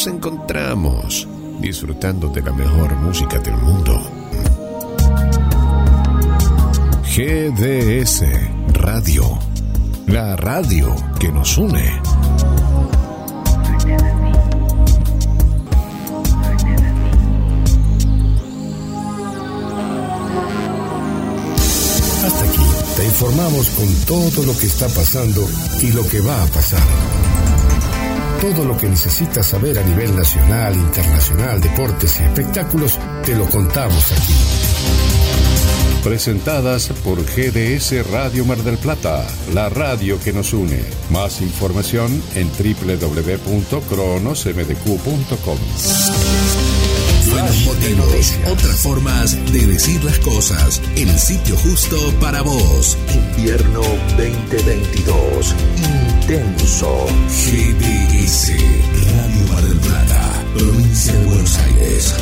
nos encontramos disfrutando de la mejor música del mundo. GDS Radio, la radio que nos une. Hasta aquí te informamos con todo lo que está pasando y lo que va a pasar. Todo lo que necesitas saber a nivel nacional, internacional, deportes y espectáculos, te lo contamos aquí. Presentadas por GDS Radio Mar del Plata, la radio que nos une. Más información en www.cronosmdq.com. Buenos motivos, otras formas de decir las cosas. El sitio justo para vos. Invierno 2022. Intenso. GDS Radio Mar del Plata, provincia de Buenos Aires.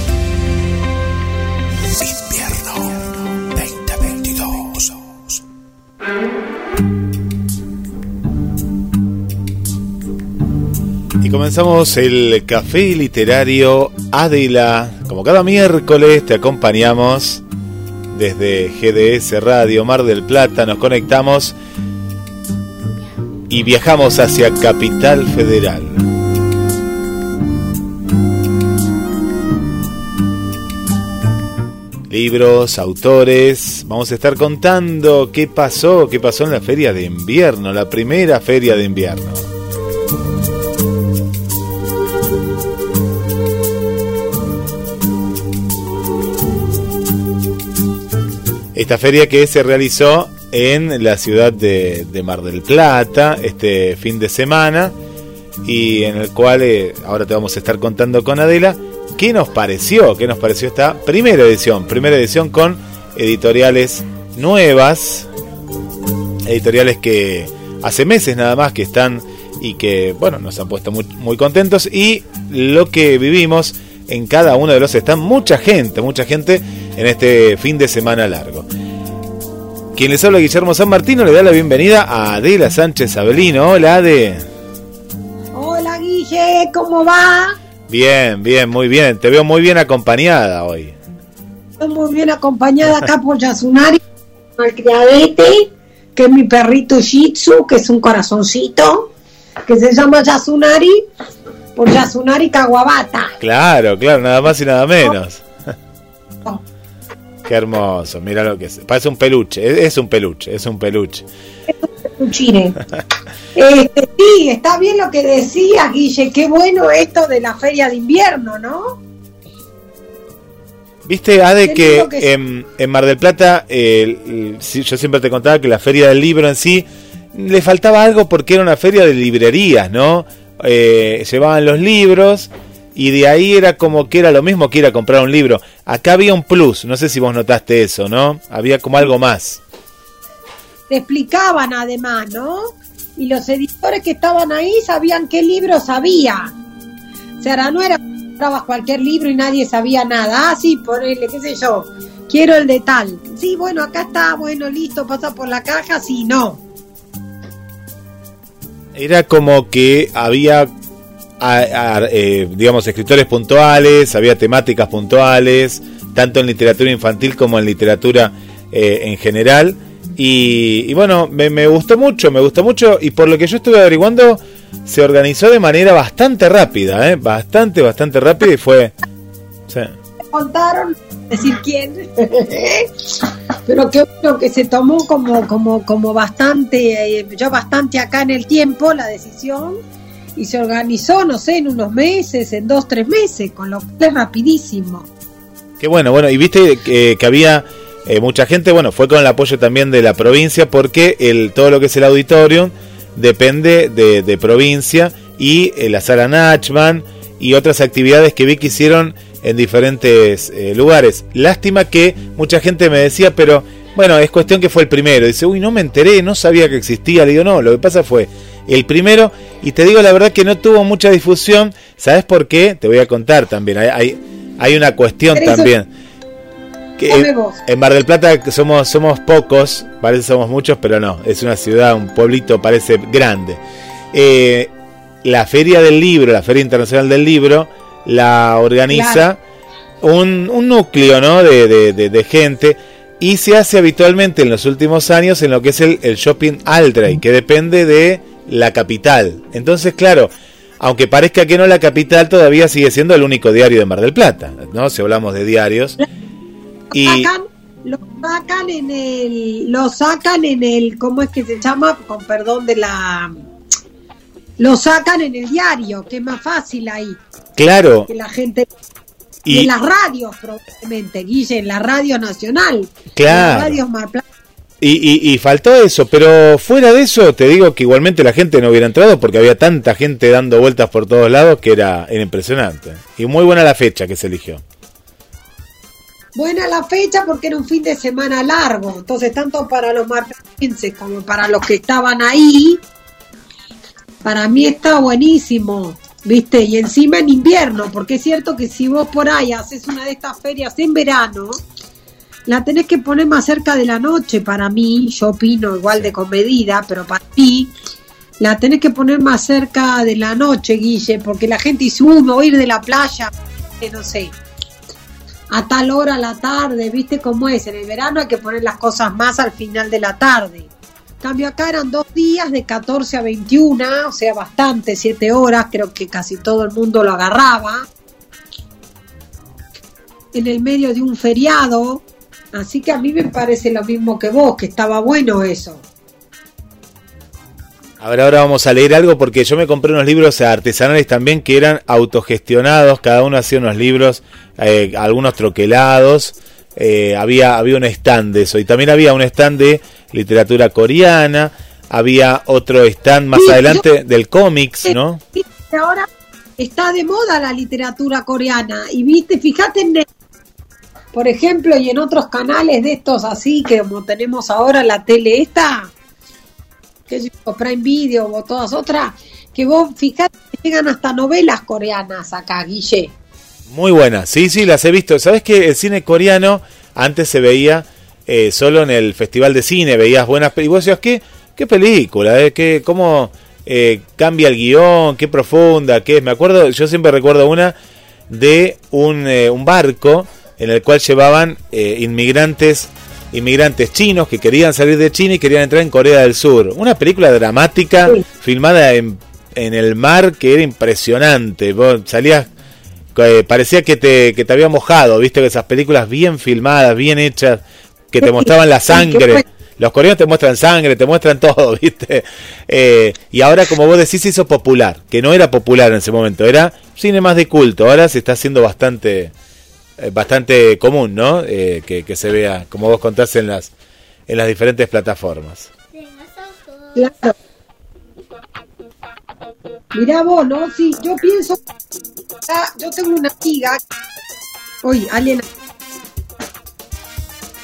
Invierno 2022. Y comenzamos el café literario Adela. Como cada miércoles te acompañamos desde GDS Radio Mar del Plata. Nos conectamos y viajamos hacia Capital Federal. Libros, autores, vamos a estar contando qué pasó, qué pasó en la feria de invierno, la primera feria de invierno. Esta feria que se realizó en la ciudad de, Mar del Plata este fin de semana y en el cual eh, ahora te vamos a estar contando con Adela qué nos pareció, qué nos pareció esta primera edición, primera edición con editoriales nuevas, editoriales que hace meses nada más que están y que bueno nos han puesto muy, muy contentos y lo que vivimos en cada uno de los están mucha gente, mucha gente en este fin de semana largo. Quien les habla Guillermo San Martino le da la bienvenida a Adela Sánchez Abelino. Hola Ade. Hola Guille, ¿cómo va? Bien, bien, muy bien. Te veo muy bien acompañada hoy. Estoy muy bien acompañada acá por Yasunari, el criadete, que es mi perrito Shih Tzu, que es un corazoncito, que se llama Yasunari, por Yasunari Kawabata. Claro, claro, nada más y nada menos. Qué hermoso, mira lo que es. Parece un peluche, es, es un peluche, es un peluche. Chile. Este, sí, está bien lo que decía Guille, qué bueno esto de la feria de invierno, ¿no? Viste, Ade, que que en, en Mar del Plata, eh, yo siempre te contaba que la feria del libro en sí le faltaba algo porque era una feria de librerías, ¿no? Eh, llevaban los libros y de ahí era como que era lo mismo que ir a comprar un libro. Acá había un plus, no sé si vos notaste eso, ¿no? Había como algo más. Te explicaban además, ¿no? Y los editores que estaban ahí sabían qué libros había. O sea, no era comprabas cualquier libro y nadie sabía nada. Ah, sí, ponele, qué sé yo, quiero el de tal. Sí, bueno, acá está, bueno, listo, pasa por la caja, sí, no. Era como que había, a- eh, digamos, escritores puntuales, había temáticas puntuales, tanto en literatura infantil como en literatura eh, en general. Y, y bueno, me, gustó mucho, me gustó mucho. Y por lo que yo estuve averiguando, se organizó de manera bastante rápida, ¿eh? bastante, bastante rápida y fue... sí. contaron decir quién pero que bueno que se tomó como como como bastante eh, ya bastante acá en el tiempo la decisión y se organizó no sé en unos meses en dos tres meses con lo que es rapidísimo Qué bueno, bueno, y viste que, que había eh, mucha gente, bueno, fue con el apoyo también de la provincia porque el, todo lo que es el auditorio depende de, de provincia y eh, la sala Nachman y otras actividades que vi que hicieron en diferentes eh, lugares. Lástima que mucha gente me decía, pero bueno, es cuestión que fue el primero. Dice, uy, no me enteré, no sabía que existía. Le digo, no, lo que pasa fue el primero y te digo la verdad que no tuvo mucha difusión. ¿Sabes por qué? Te voy a contar también. Hay, hay, hay una cuestión también. Que en, vos. en Mar del Plata somos, somos pocos, parece que somos muchos, pero no, es una ciudad, un pueblito, parece grande. Eh, la Feria del Libro, la Feria Internacional del Libro, la organiza un, núcleo ¿no? de, de, gente y se hace habitualmente en los últimos años en lo que es el, el shopping Aldrey, que depende de la capital. Entonces, claro, aunque parezca que no, la capital todavía sigue siendo el único diario de Mar del Plata, ¿no? Si hablamos de diarios. Y... lo sacan en el, lo sacan en el, ¿cómo es que se llama? Con perdón de la, lo sacan en el diario, que es más fácil ahí. Claro. Que la gente y, en las radios probablemente, Guille, en la radio nacional. Claro. En las Mar y, y, faltó eso, pero fuera de eso, te digo que igualmente la gente no hubiera entrado porque había tanta gente dando vueltas por todos lados que era, impresionante. Y muy buena la fecha que se eligió. Buena la fecha porque era un fin de semana largo, entonces tanto para los marplatenses como para los que estaban ahí, para mí está buenísimo, ¿viste? Y encima en invierno, porque es cierto que si vos por ahí haces una de estas ferias en verano, la tenés que poner más cerca de la noche para mí, yo opino igual de con medida, pero para ti la tenés que poner más cerca de la noche, Guille, porque la gente dice, uy, me voy a ir de la playa, no sé, a tal hora la tarde, ¿viste cómo es? En el verano hay que poner las cosas más al final de la tarde. Cambio acá eran dos días de 14 a 21, o sea, bastante, siete horas, creo que casi todo el mundo lo agarraba. En el medio de un feriado, Así que a mí me parece lo mismo que vos, que estaba bueno eso. A ver, ahora vamos a leer algo porque yo me compré unos libros artesanales también que eran autogestionados, cada uno hacía unos libros, eh, algunos troquelados, eh, había, había un stand de eso y también había un stand de literatura coreana, había otro stand más adelante del cómics, ¿no? Ahora está de moda la literatura coreana y viste, fíjate en por ejemplo, y en otros canales de estos así, que como tenemos ahora la tele esta, que es Prime Video o todas otras, que vos fijate que llegan hasta novelas coreanas acá, Guille. Muy buenas, sí, sí, las he visto. ¿Sabes que el cine coreano antes se veía eh, solo en el Festival de Cine? Veías buenas películas. Y vos decías, ¿qué, qué película? Eh? ¿Qué, ¿Cómo eh, cambia el guion? ¿Qué profunda? ¿Qué es? Me acuerdo, yo siempre recuerdo una de un, eh, un barco en el cual llevaban eh, inmigrantes inmigrantes chinos que querían salir de China y querían entrar en Corea del Sur. Una película dramática filmada en, en, el mar que era impresionante. Vos salías, eh, parecía que te, que te había mojado, viste que esas películas bien filmadas, bien hechas, que te mostraban la sangre. Los coreanos te muestran sangre, te muestran todo, ¿viste? Eh, y ahora, como vos decís, hizo popular, que no era popular en ese momento, era cine más de culto. Ahora se está haciendo bastante, bastante común, ¿no? Eh, que, se vea, como vos contás, en las, en las diferentes plataformas. Claro. Mirá vos, ¿no? Sí, yo pienso... Ah, yo tengo una amiga... Oye, alguien...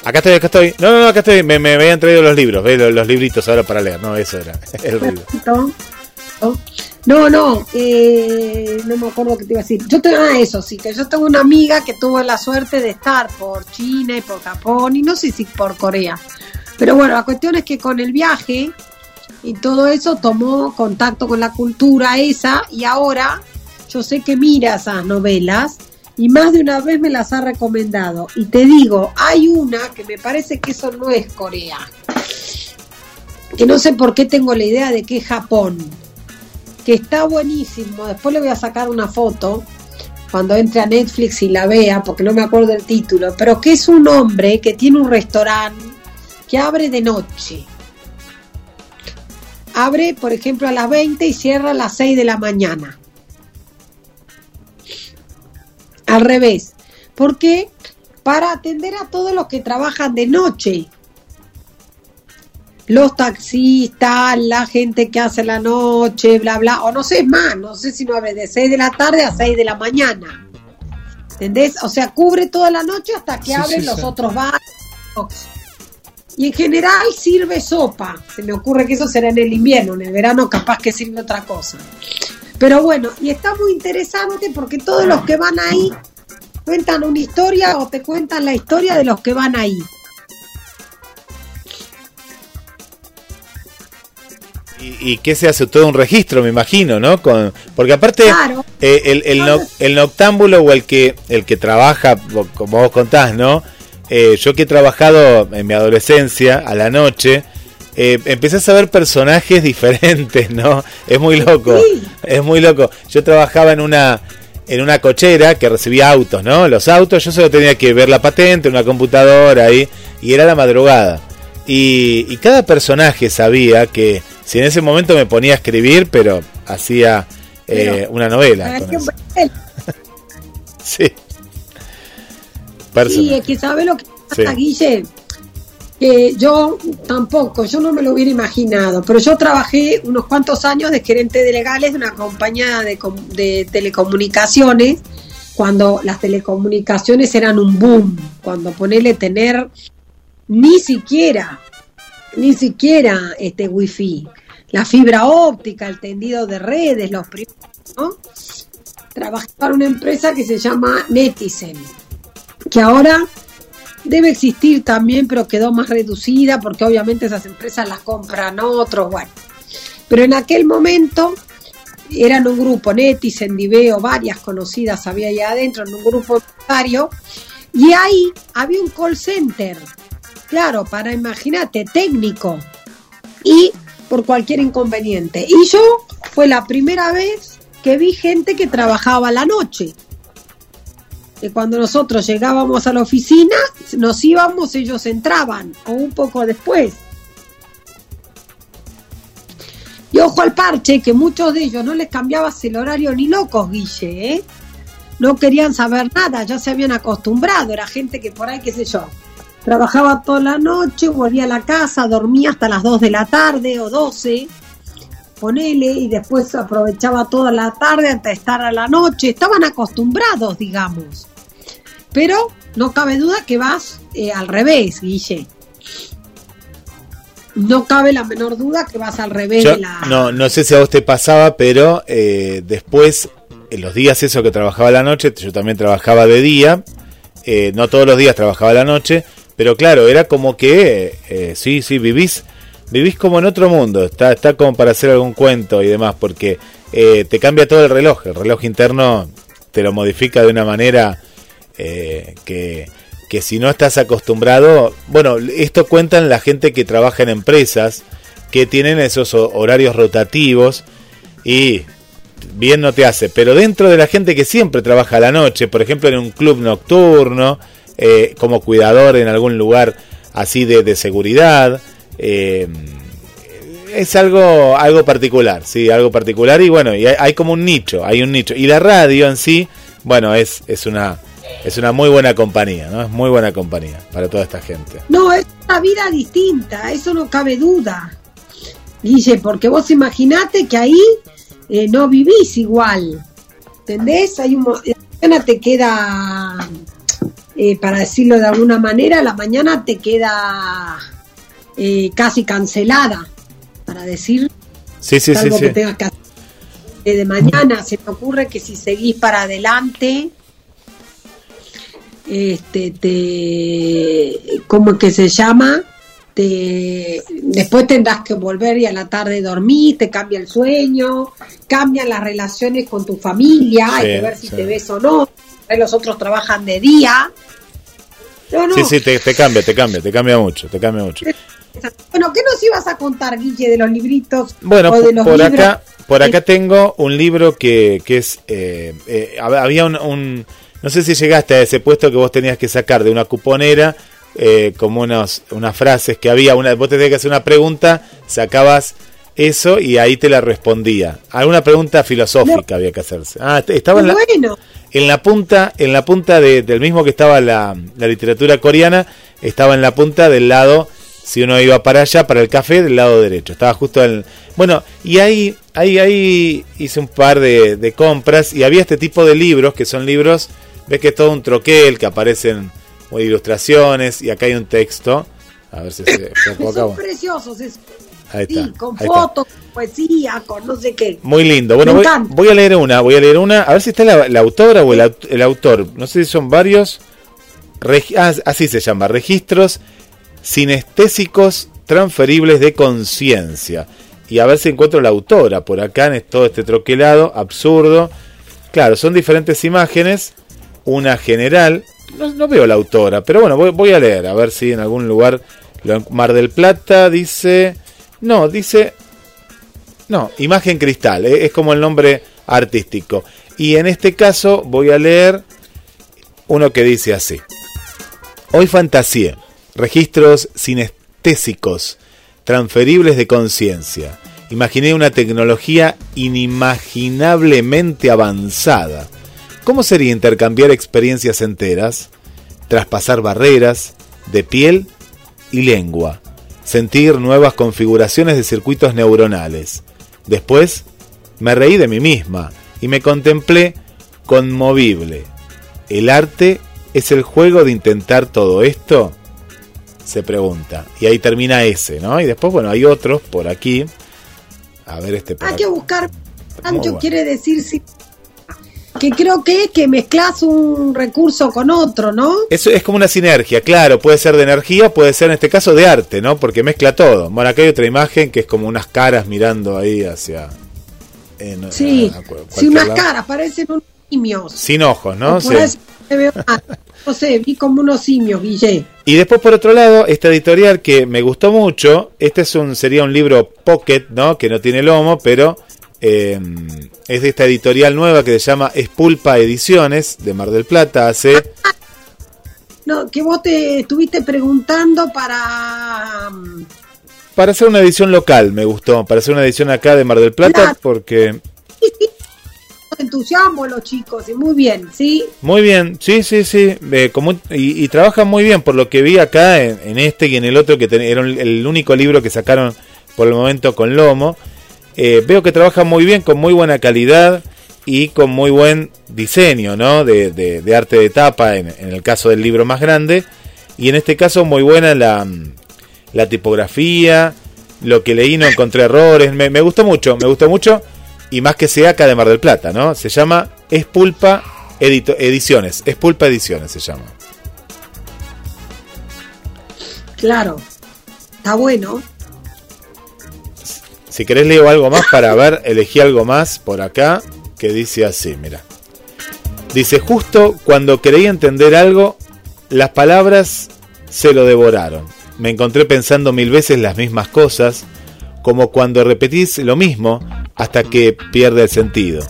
Acá estoy, acá estoy. No, no, no, acá estoy. Me, me habían traído los libros, ¿ves? Los, libritos ahora para leer. No, eso era el libro. No, no, eh, no me acuerdo qué te iba a decir. Yo tengo, ah, eso sí, que yo tengo una amiga que tuvo la suerte de estar por China y por Japón y no sé si por Corea. Pero bueno, la cuestión es que con el viaje y todo eso tomó contacto con la cultura esa y ahora yo sé que mira esas novelas y más de una vez me las ha recomendado. Y te digo, hay una que me parece que eso no es Corea. Que no sé por qué tengo la idea de que es Japón que está buenísimo. Después le voy a sacar una foto cuando entre a Netflix y la vea, porque no me acuerdo el título, pero que es un hombre que tiene un restaurante que abre de noche. Abre, por ejemplo, a las 20 y cierra a las 6 de la mañana. Al revés. porque Para atender a todos los que trabajan de noche los taxistas, la gente que hace la noche, bla, bla, o no sé más, no sé si no abre de 6 de la tarde a 6 de la mañana. ¿Entendés? O sea, cubre toda la noche hasta que abren los otros bares. Y en general sirve sopa. Se me ocurre que eso será en el invierno, en el verano capaz que sirve otra cosa. Pero bueno, y está muy interesante porque todos los que van ahí cuentan una historia o te cuentan la historia de los que van ahí. ¿Y, qué se hace? Todo un registro, me imagino, ¿no? Con, porque aparte, eh, el, el, noctámbulo o el que, el que trabaja, como vos contás, ¿no? Eh, yo que he trabajado en mi adolescencia, a la noche, eh, empecé a ver personajes diferentes, ¿no? Es muy loco, es muy loco. Yo trabajaba en una en una cochera que recibía autos, ¿no? Los autos, yo solo tenía que ver la patente, una computadora ahí, y era la madrugada. Y, cada personaje sabía que si en ese momento me ponía a escribir, pero hacía eh, una novela. sí. Sí, es que sabe lo que pasa, Guille, que yo tampoco, yo no me lo hubiera imaginado, pero yo trabajé unos cuantos años de gerente de legales de una compañía de, de telecomunicaciones, cuando las telecomunicaciones eran un boom, cuando ponerle tener ni siquiera, ni siquiera este wifi, la fibra óptica, el tendido de redes, los primeros, ¿no? Trabajé para una empresa que se llama Netizen, que ahora debe existir también, pero quedó más reducida porque obviamente esas empresas las compran otros, bueno. Pero en aquel momento eran un grupo, Netizen, Diveo, varias conocidas había allá adentro, en un grupo empresario, y ahí había un call center claro, para imagínate, técnico y por cualquier inconveniente. Y yo fue la primera vez que vi gente que trabajaba la noche. Que cuando nosotros llegábamos a la oficina, nos íbamos, ellos entraban, o un poco después. Y ojo al parche, que muchos de ellos no les cambiabas el horario ni locos, Guille, ¿eh? No querían saber nada, ya se habían acostumbrado, era gente que por ahí, qué sé yo, Trabajaba toda la noche, volvía a la casa, dormía hasta las 2 de la tarde o 12, ponele, y después aprovechaba toda la tarde hasta estar a la noche. Estaban acostumbrados, digamos. Pero no cabe duda que vas eh, al revés, Guille. No cabe la menor duda que vas al revés de la... No, no sé si a vos te pasaba, pero eh, después, en los días eso que trabajaba la noche, yo también trabajaba de día, eh, no todos los días trabajaba la noche, pero claro, era como que, eh, sí, sí, vivís, vivís como en otro mundo, está, está como para hacer algún cuento y demás, porque eh, te cambia todo el reloj, el reloj interno te lo modifica de una manera eh, que, que si no estás acostumbrado, bueno, esto cuentan la gente que trabaja en empresas que tienen esos horarios rotativos y bien no te hace, pero dentro de la gente que siempre trabaja a la noche, por ejemplo en un club nocturno, eh, como cuidador en algún lugar así de, seguridad. Eh, es algo, algo particular, sí, algo particular y bueno, y hay, como un nicho, hay un nicho. Y la radio en sí, bueno, es, es una es una muy buena compañía, ¿no? Es muy buena compañía para toda esta gente. No, es una vida distinta, eso no cabe duda. Dice, porque vos imaginate que ahí eh, no vivís igual. ¿Entendés? Hay un mañana te queda eh, para decirlo de alguna manera, la mañana te queda eh, casi cancelada, para decir sí, sí, algo que tengas que hacer de mañana. Se me ocurre que si seguís para adelante, este, te, ¿cómo que se llama? Te, después tendrás que volver y a la tarde dormir, te cambia el sueño, cambian las relaciones con tu familia, hay que ver si te ves o no. Los otros trabajan de día, Sí, sí, te, cambia, te cambia, te cambia mucho, te cambia mucho. Bueno, ¿qué nos ibas a contar, Guille, de los libritos? Bueno, por acá, por acá tengo un libro que, que es, eh, eh, había un, no sé si llegaste a ese puesto que vos tenías que sacar de una cuponera, eh, como unos, unas frases que había, una, vos tenías que hacer una pregunta, sacabas eso y ahí te la respondía. Alguna pregunta filosófica había que hacerse. Ah, estaba en la, en la punta, en la punta del mismo que estaba la, literatura coreana, estaba en la punta del lado, si uno iba para allá, para el café, del lado derecho. Estaba justo en... Bueno, y ahí, ahí, ahí hice un par de, compras y había este tipo de libros, que son libros, ves que es todo un troquel, que aparecen ilustraciones y acá hay un texto. A ver si se, Son preciosos, sí, con fotos, poesía, con no sé qué. Muy lindo. Bueno, voy, a leer una, voy a leer una, a ver si está la, autora o el, autor. No sé si son varios. Ah, así se llama, registros sinestésicos transferibles de conciencia. y a ver si encuentro la autora por acá en todo este troquelado absurdo. Claro, son diferentes imágenes, una general, no, veo la autora, pero bueno, voy, a leer, a ver si en algún lugar, Mar del Plata dice, no, dice, no, imagen cristal, eh, es como el nombre artístico. Y en este caso voy a leer uno que dice así. Hoy fantasía, registros sinestésicos, transferibles de conciencia. Imaginé una tecnología inimaginablemente avanzada. ¿Cómo sería intercambiar experiencias enteras, traspasar barreras de piel y lengua, sentir nuevas configuraciones de circuitos neuronales? Después, me reí de mí misma y me contemplé conmovible. ¿El arte es el juego de intentar todo esto? Se pregunta. Y ahí termina ese, ¿no? Y después, bueno, hay otros por aquí. A ver este Hay que buscar. Ancho quiere decir si que creo que es que mezclas un recurso con otro, ¿no? Eso es como una sinergia, claro, puede ser de energía, puede ser en este caso de arte, ¿no? Porque mezcla todo. Bueno, acá hay otra imagen que es como unas caras mirando ahí hacia... sí, sí, unas caras, parecen unos simios. Sin ojos, ¿no? Sí. no sé, vi como unos simios, Guille. Y después por otro lado, esta editorial que me gustó mucho, este es un sería un libro pocket, ¿no? Que no tiene lomo, pero eh, es de esta editorial nueva que se llama Espulpa Ediciones de Mar del Plata. Hace. No, que vos te estuviste preguntando para. Para hacer una edición local, me gustó. Para hacer una edición acá de Mar del Plata, porque. Entusiasmo los chicos, y muy bien, ¿sí? Muy bien, sí, sí, sí. como, y, y, trabajan muy bien, por lo que vi acá en, este y en el otro, que era el único libro que sacaron por el momento con Lomo. Eh, veo que trabaja muy bien, con muy buena calidad y con muy buen diseño, ¿no? De, arte de tapa en, el caso del libro más grande. Y en este caso muy buena la, tipografía, lo que leí no encontré errores, me, gustó mucho, me gustó mucho. Y más que sea acá de Mar del Plata, ¿no? Se llama Espulpa Ediciones, Espulpa Ediciones se llama. Claro, está bueno. Si querés leo algo más para ver, elegí algo más por acá que dice así, mira. Dice, justo cuando creí entender algo, las palabras se lo devoraron. Me encontré pensando mil veces las mismas cosas, como cuando repetís lo mismo hasta que pierde el sentido.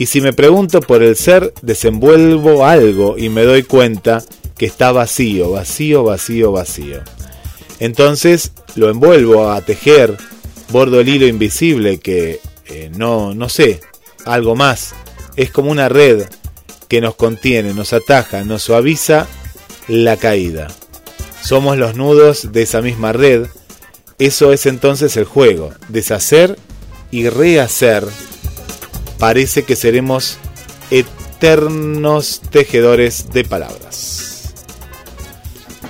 Y si me pregunto por el ser, desenvuelvo algo y me doy cuenta que está vacío, vacío, vacío, vacío. Entonces lo envuelvo a tejer bordo el hilo invisible que eh, no, no sé, algo más. Es como una red que nos contiene, nos ataja, nos suaviza la caída. Somos los nudos de esa misma red. Eso es entonces el juego. Deshacer y rehacer. Parece que seremos eternos tejedores de palabras.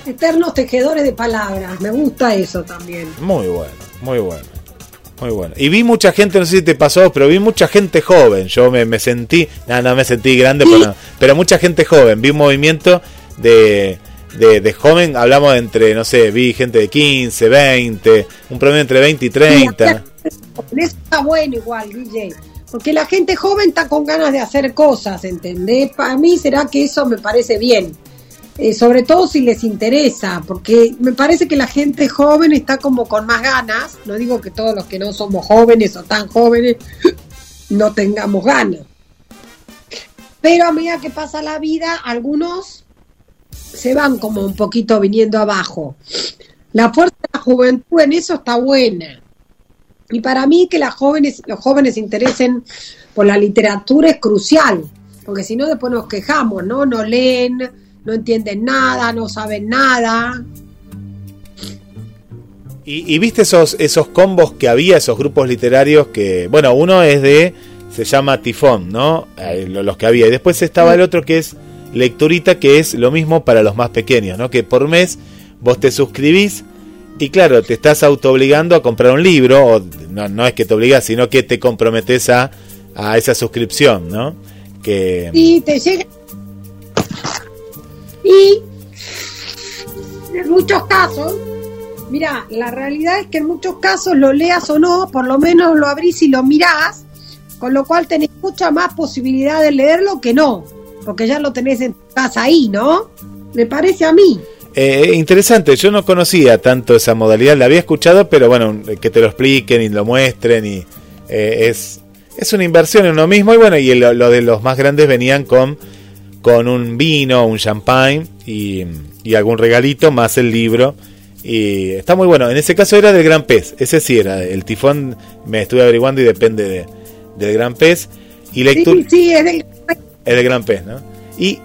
Eternos tejedores de palabras. Me gusta eso también. Muy bueno, muy bueno. Muy bueno. Y vi mucha gente, no sé si te pasó, pero vi mucha gente joven. Yo me, sentí, no, no me sentí grande, pero, mucha gente joven. Vi un movimiento de, de, joven, hablamos de entre, no sé, vi gente de 15, 20, un promedio entre 20 y 30. eso está bueno igual, DJ. Porque la gente joven está con ganas de hacer cosas, ¿entendés? Para mí será que eso me parece bien. Eh, sobre todo si les interesa, porque me parece que la gente joven está como con más ganas, no digo que todos los que no somos jóvenes o tan jóvenes no tengamos ganas, pero a medida que pasa la vida, algunos se van como un poquito viniendo abajo. La fuerza de la juventud en eso está buena. Y para mí que las jóvenes, los jóvenes se interesen por la literatura es crucial, porque si no después nos quejamos, ¿no? No leen, no entienden nada, no saben nada. Y, viste esos, esos combos que había, esos grupos literarios que, bueno, uno es de, se llama Tifón, ¿no? Eh, los que había. Y después estaba el otro que es Lecturita, que es lo mismo para los más pequeños, ¿no? Que por mes vos te suscribís y claro, te estás autoobligando a comprar un libro, o no, no es que te obligas, sino que te comprometes a, a esa suscripción, ¿no? Que... Y te llega y en muchos casos Mira, la realidad es que en muchos casos lo leas o no, por lo menos lo abrís y lo mirás, con lo cual tenés mucha más posibilidad de leerlo que no, porque ya lo tenés en casa ahí, ¿no? Me parece a mí. Eh, interesante, yo no conocía tanto esa modalidad, la había escuchado, pero bueno, que te lo expliquen y lo muestren y eh, es, es una inversión en uno mismo y bueno, y lo de los más grandes venían con, con un vino, un champagne y, y algún regalito más el libro y está muy bueno. En ese caso era del Gran Pez. Ese sí era. El tifón me estuve averiguando y depende de, del Gran Pez. Y lectura. Sí, sí, es del, es del Gran Pez, ¿no? Y,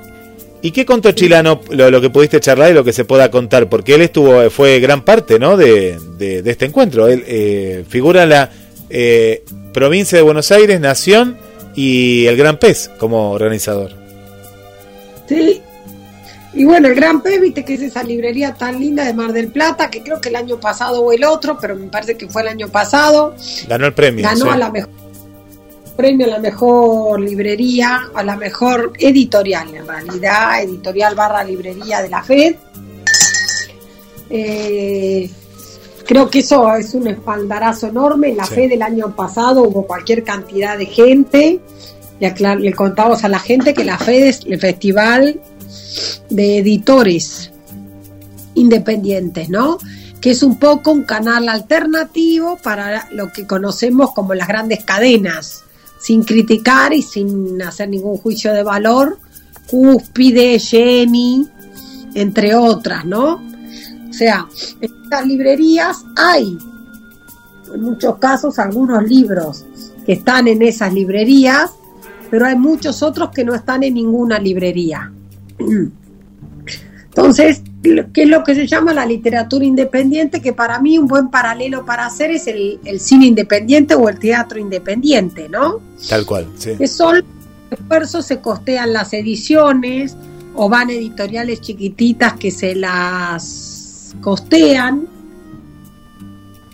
¿Y qué contó Chilano, lo, lo, que pudiste charlar y lo que se pueda contar? Porque él estuvo, fue gran parte, ¿no? De, de, de este encuentro. Él eh, figura la eh, provincia de Buenos Aires, Nación y el Gran Pez como organizador. Sí, y bueno, el Gran P, viste que es esa librería tan linda de Mar del Plata, que creo que el año pasado o el otro, pero me parece que fue el año pasado. Ganó el premio. Ganó sí. a la mejor premio a la mejor librería, a la mejor editorial, en realidad, editorial barra librería de la FED. Eh, creo que eso es un espaldarazo enorme. En la Sí. FED el año pasado hubo cualquier cantidad de gente. Aclar- le contamos a la gente que la FED es el festival de editores independientes, ¿no? Que es un poco un canal alternativo para lo que conocemos como las grandes cadenas, sin criticar y sin hacer ningún juicio de valor, Cúspide, Jenny, entre otras, ¿no? O sea, en estas librerías hay, en muchos casos, algunos libros que están en esas librerías, pero hay muchos otros que no están en ninguna librería. Entonces, ¿qué es lo que se llama la literatura independiente? Que para mí un buen paralelo para hacer es el, el cine independiente o el teatro independiente, ¿no? Tal cual, sí. Que son esfuerzos, se costean las ediciones o van editoriales chiquititas que se las costean.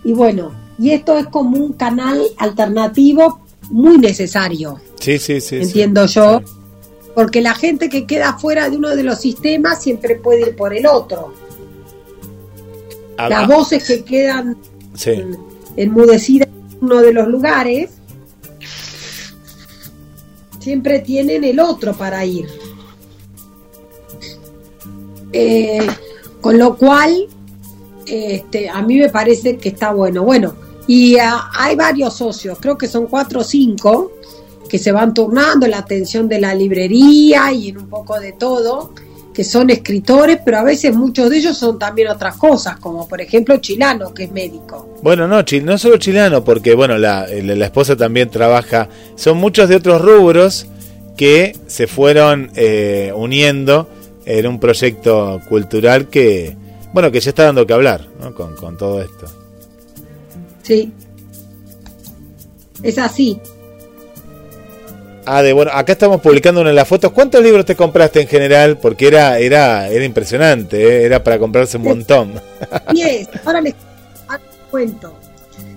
Y bueno, y esto es como un canal alternativo muy necesario Sí, sí, sí. sí. entiendo yo, Sí. porque la gente que queda fuera de uno de los sistemas siempre puede ir por el otro. Ah, Las ah, voces que quedan sí. enmudecidas en uno de los lugares siempre tienen el otro para ir. Eh, con lo cual, este, a mí me parece que está bueno. Bueno, y ah, hay varios socios, creo que son cuatro o cinco, que se van turnando en la atención de la librería y en un poco de todo, que son escritores, pero a veces muchos de ellos son también otras cosas, como por ejemplo Chilano, que es médico. Bueno, no, no solo chileno, porque bueno, la- la esposa también trabaja. Son muchos de otros rubros que se fueron eh, uniendo en un proyecto cultural que, bueno, que ya está dando que hablar ¿no? con, con todo esto. Sí. Es así. Ah, de bueno, acá estamos publicando una de las fotos. ¿Cuántos libros te compraste en general? Porque era, era, era impresionante, ¿eh? era para comprarse un montón. Es, ahora les, ahora les cuento.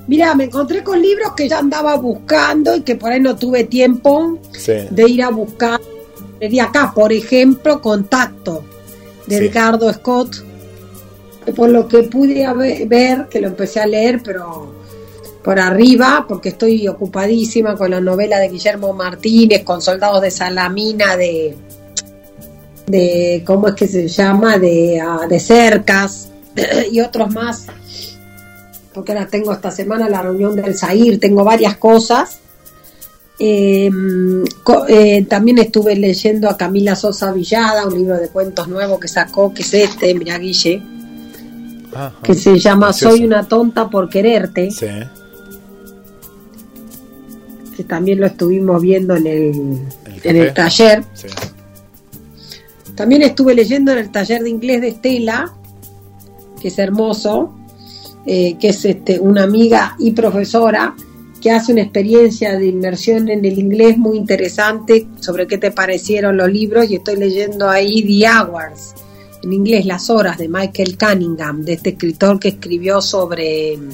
Mira, me encontré con libros que ya andaba buscando y que por ahí no tuve tiempo Sí. de ir a buscar. De acá, por ejemplo, Contacto, de Sí. Edgardo Scott. Por lo que pude ver, que lo empecé a leer, pero por arriba, porque estoy ocupadísima con la novela de Guillermo Martínez, con Soldados de Salamina, de, de ¿cómo es que se llama? De, ah, de Cercas y otros más, porque ahora tengo esta semana la reunión del Zair, tengo varias cosas. Eh, co- eh, también estuve leyendo a Camila Sosa Villada, un libro de cuentos nuevo que sacó, que es este, mira Guille, Ajá. que se llama. Soy una tonta por quererte, Sí. Que también lo estuvimos viendo en el, El en el taller. Sí. También estuve leyendo en el taller de inglés de Estela, que es hermoso, eh, que es este, una amiga y profesora que hace una experiencia de inmersión en el inglés muy interesante sobre qué te parecieron los libros y estoy leyendo ahí The Hours, en inglés Las Horas de Michael Cunningham, de este escritor que escribió sobre mm,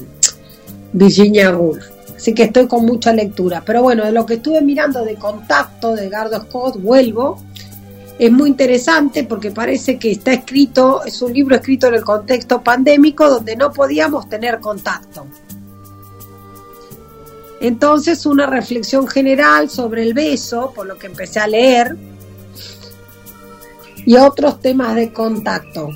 Virginia Woolf. Así que estoy con mucha lectura. Pero bueno, de lo que estuve mirando de contacto de Gardo Scott, vuelvo es muy interesante porque parece que está escrito, es un libro escrito en el contexto pandémico donde no podíamos tener contacto. Entonces una reflexión general sobre el beso, por lo que empecé a leer, y otros temas de contacto.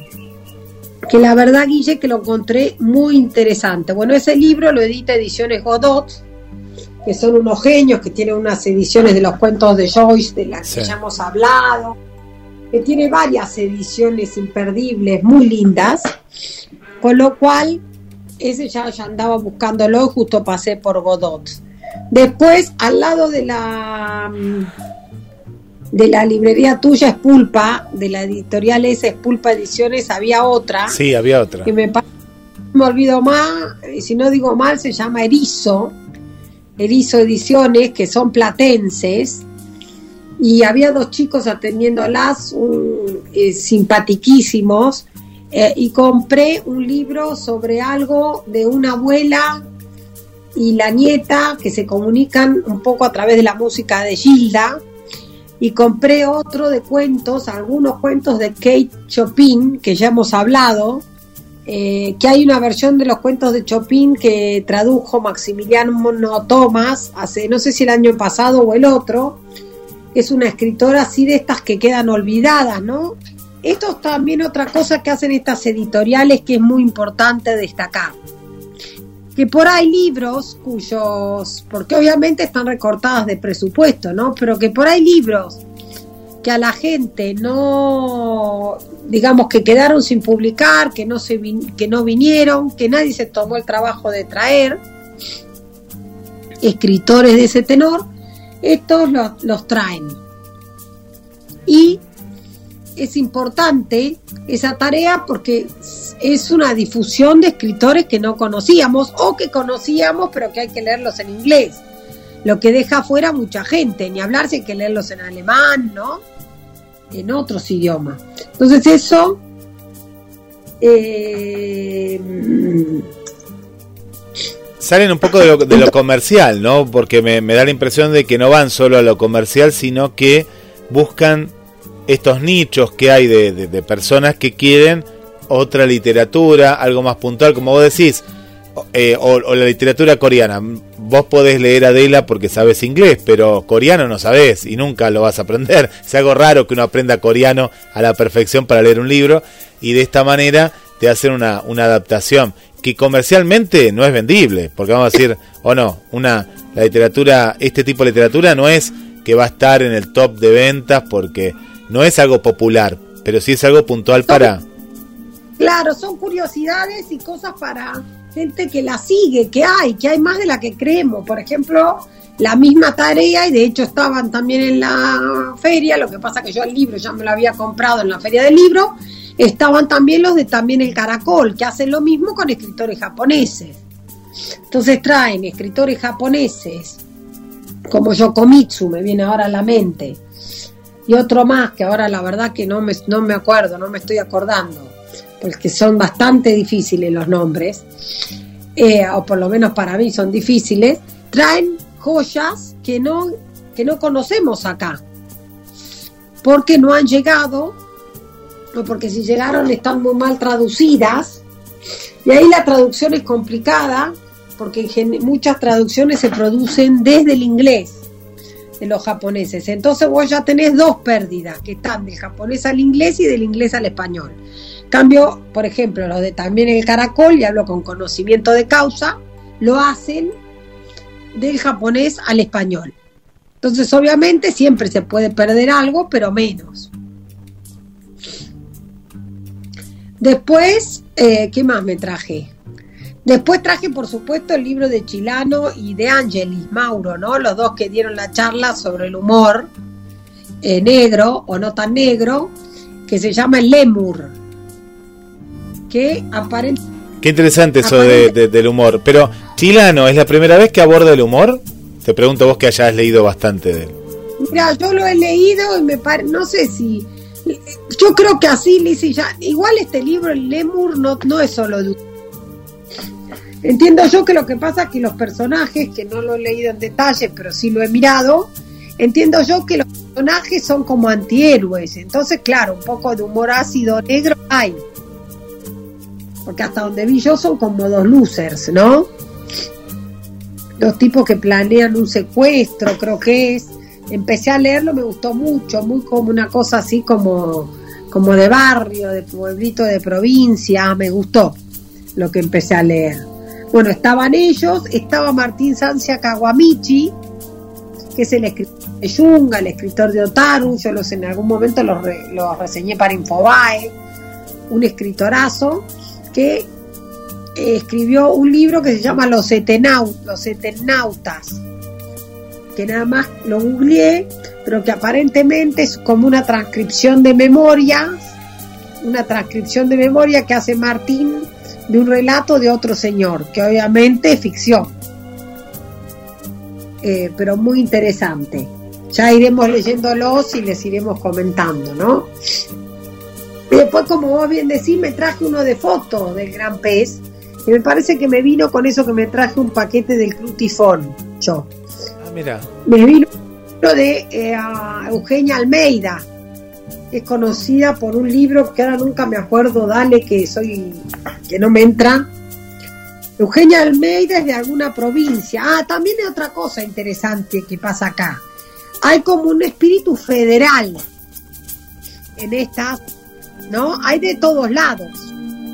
Que la verdad, Guille, que lo encontré muy interesante. Bueno, ese libro lo edita Ediciones Godot, que son unos genios, que tienen unas ediciones de los cuentos de Joyce, de las que ya hemos hablado, que tiene varias ediciones imperdibles, muy lindas, con lo cual ese ya, ya andaba buscándolo y justo pasé por Godot. Después, al lado de la de la librería tuya es Pulpa, de la editorial esa es Pulpa Ediciones, había otra. Sí, había otra. Que me, me olvido más, y si no digo mal, se llama Erizo, Erizo Ediciones, que son platenses, y había dos chicos atendiéndolas, un, eh, simpatiquísimos, eh, y compré un libro sobre algo de una abuela y la nieta que se comunican un poco a través de la música de Gilda, y compré otro de cuentos, algunos cuentos de Kate Chopin, que ya hemos hablado, eh, que hay una versión de los cuentos de Chopin que tradujo Maximiliano Thomas hace no sé si el año pasado o el otro. Es una escritora así de estas que quedan olvidadas, ¿no? Esto es también otra cosa que hacen estas editoriales que es muy importante destacar. Que por ahí libros cuyos, porque obviamente están recortadas de presupuesto, ¿no? Pero que por ahí libros que a la gente no, digamos que quedaron sin publicar, que no, se que no vinieron, que nadie se tomó el trabajo de traer escritores de ese tenor, estos los, los traen. Y es importante esa tarea porque es una difusión de escritores que no conocíamos o que conocíamos pero que hay que leerlos en inglés. Lo que deja fuera mucha gente, ni hablar si hay que leerlos en alemán, ¿no? En otros idiomas. Entonces eso... Eh, Salen un poco de lo, comercial, ¿no? Porque me da la impresión de que no van solo a lo comercial, sino que buscan estos nichos que hay de, personas que quieren otra literatura, algo más puntual, como vos decís, eh, o, la literatura coreana. Vos podés leer Adela porque sabes inglés, pero coreano no sabes y nunca lo vas a aprender. Es algo raro que uno aprenda coreano a la perfección para leer un libro y de esta manera te hacen una, una adaptación que comercialmente no es vendible, porque vamos a decir, o no, una la literatura, este tipo de literatura no es que va a estar en el top de ventas porque no es algo popular, pero sí es algo puntual para... Claro, son curiosidades y cosas para gente que la sigue, que hay, que hay más de la que creemos. Por ejemplo, la misma tarea, y de hecho estaban también en la feria, lo que pasa que yo el libro ya me lo había comprado en la feria del libro, estaban también los de también el Caracol, que hacen lo mismo con escritores japoneses. Entonces traen escritores japoneses, como Yokomitsu, me viene ahora a la mente, y otro más que ahora la verdad que no me, no me acuerdo, no me estoy acordando, porque son bastante difíciles los nombres, eh, o por lo menos para mí son difíciles, traen joyas que no, que no conocemos acá, porque no han llegado, o porque si llegaron están muy mal traducidas, y ahí la traducción es complicada, porque muchas traducciones se producen desde el inglés de los japoneses. Entonces vos ya tenés dos pérdidas que están del japonés al inglés y del inglés al español. Cambio, por ejemplo, los de también el caracol, y hablo con conocimiento de causa, lo hacen del japonés al español. Entonces, obviamente, siempre se puede perder algo, pero menos. Después, eh, ¿qué más me traje? Después traje, por supuesto, el libro de Chilano y de Angelis Mauro, ¿no? Los dos que dieron la charla sobre el humor eh, negro o no tan negro, que se llama El Lemur. Que aparece. Qué interesante eso del humor. Pero, Chilano, ¿es la primera vez que aborda el humor? Te pregunto vos que hayas leído bastante de él. Mira, yo lo he leído y me parece, no sé si. Yo creo que así, Lizzie, ya. Igual este libro, El Lemur, no, no es solo de Entiendo yo que lo que pasa es que los personajes, que no lo he leído en detalle, pero sí lo he mirado, entiendo yo que los personajes son como antihéroes, entonces claro, un poco de humor ácido negro hay. Porque hasta donde vi yo son como dos losers, ¿no? Los tipos que planean un secuestro, creo que es. Empecé a leerlo, me gustó mucho, muy como una cosa así como, como de barrio, de pueblito de provincia, me gustó lo que empecé a leer. Bueno, estaban ellos, estaba Martín Sancia Kawamichi, que es el escritor de Yunga, el escritor de Otaru, yo los en algún momento los, reseñé para Infobae, un escritorazo que eh, escribió un libro que se llama Los, Etenaut, Los Etenautas, que nada más lo googleé, pero que aparentemente es como una transcripción de memoria, una transcripción de memoria que hace Martín de un relato de otro señor, que obviamente es ficción eh, pero muy interesante. Ya iremos leyéndolos y les iremos comentando, ¿no? Y después, como vos bien decís, me traje uno de fotos del gran pez, y me parece que me vino con eso que me traje un paquete del Clutifón, yo. Ah, mira. Me vino uno de eh, Eugenia Almeida, es conocida por un libro que ahora nunca me acuerdo, dale, que soy, que no me entra, Eugenia Almeida es de alguna provincia. Ah, también hay otra cosa interesante que pasa acá. Hay como un espíritu federal en estas, ¿no? Hay de todos lados.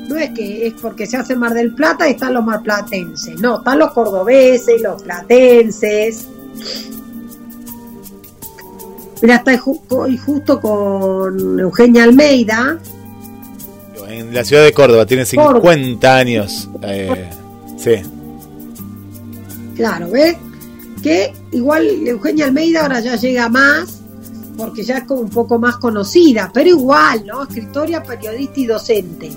No es que es porque se hace Mar del Plata y están los marplatenses. No, están los cordobeses, los platenses. Mira, está justo con Eugenia Almeida. En la ciudad de Córdoba, tiene 50 años. Eh, Sí. Claro, ¿ves? Que igual Eugenia Almeida ahora ya llega más, porque ya es como un poco más conocida, pero igual, ¿no? Escritora, periodista y docente.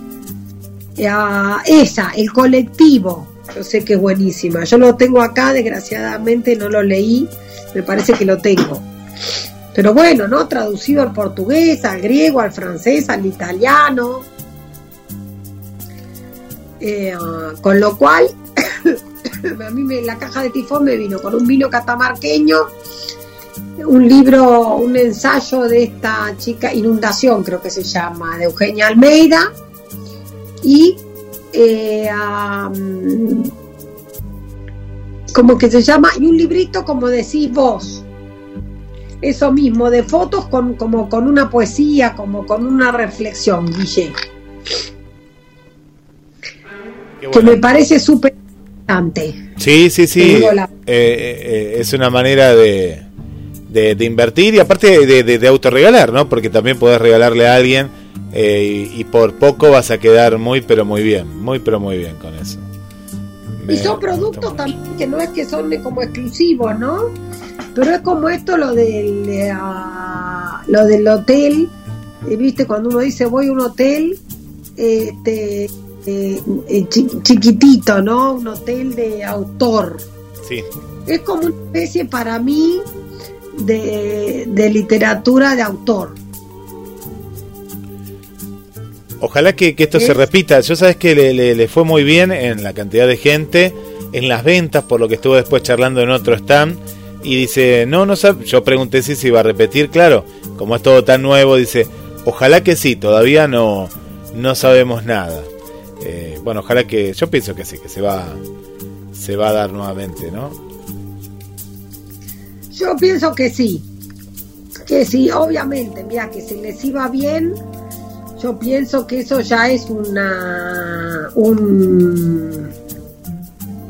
esa, el colectivo, yo sé que es buenísima. Yo lo tengo acá, desgraciadamente no lo leí, me parece que lo tengo. Pero bueno, ¿no? Traducido al portugués, al griego, al francés, al italiano. Eh, con lo cual, a mí me, la caja de tifón me vino con un vino catamarqueño, un libro, un ensayo de esta chica, Inundación creo que se llama, de Eugenia Almeida, y eh, como que se llama, y un librito como decís vos, eso mismo, de fotos con, como con una poesía, como con una reflexión, Guille que me parece súper importante. Sí, sí, sí. Eh, eh, es una manera de, de, invertir y aparte de, de, autorregalar, ¿no? Porque también puedes regalarle a alguien eh, y, por poco vas a quedar muy, pero muy bien, muy, pero muy bien con eso. Y son productos también que no es que son como exclusivos, ¿no? Pero es como esto lo del, lo del hotel, ¿viste? Cuando uno dice voy a un hotel, este eh, eh, chiquitito, ¿no? Un hotel de autor. Sí. Es como una especie para mí de, literatura de autor. Ojalá que, esto se repita. Yo sabes que le, fue muy bien en la cantidad de gente, en las ventas, por lo que estuve después charlando en otro stand. Y dice, no, no sé, yo pregunté si se iba a repetir, claro, como es todo tan nuevo, dice, ojalá que sí, todavía no, no sabemos nada. Eh, bueno, ojalá que, yo pienso que sí, que se va, se va a dar nuevamente, ¿no? Yo pienso que sí, que sí, obviamente, mira, que si les iba bien, yo pienso que eso ya es una, un,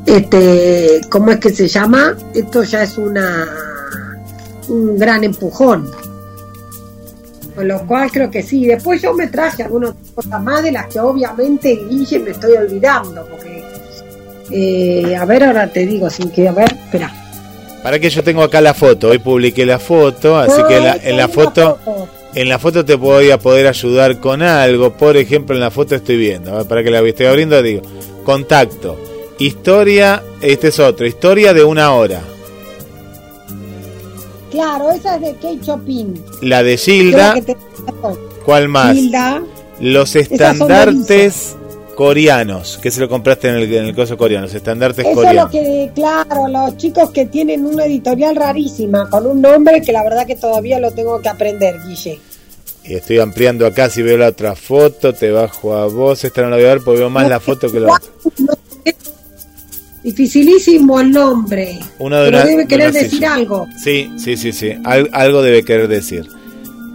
este, ¿cómo es que se llama? Esto ya es una, un gran empujón. Con lo cual creo que sí. Después yo me traje algunas cosas más de las que obviamente Guille me estoy olvidando. Porque, eh, a ver, ahora te digo, sin que, a ver, espera. Para que yo tengo acá la foto, hoy publiqué la foto, así que en la, foto, en la foto te voy a poder ayudar con algo. Por ejemplo, en la foto estoy viendo, para que la estoy abriendo, digo, contacto, historia, este es otro, historia de una hora. Claro, esa es de Kate Chopin. La de Gilda. ¿Cuál más? Los estandartes. Coreanos, que se lo compraste en el, en el coso coreano, estandartes Eso coreanos. es lo que, claro, los chicos que tienen una editorial rarísima, con un nombre que la verdad que todavía lo tengo que aprender, Guille. Y estoy ampliando acá, si veo la otra foto, te bajo a vos, esta no la voy a ver porque veo más la foto que la otra. Dificilísimo el nombre. Uno de pero una- debe de querer decir silla. algo. Sí, sí, sí, sí, Al- algo debe querer decir.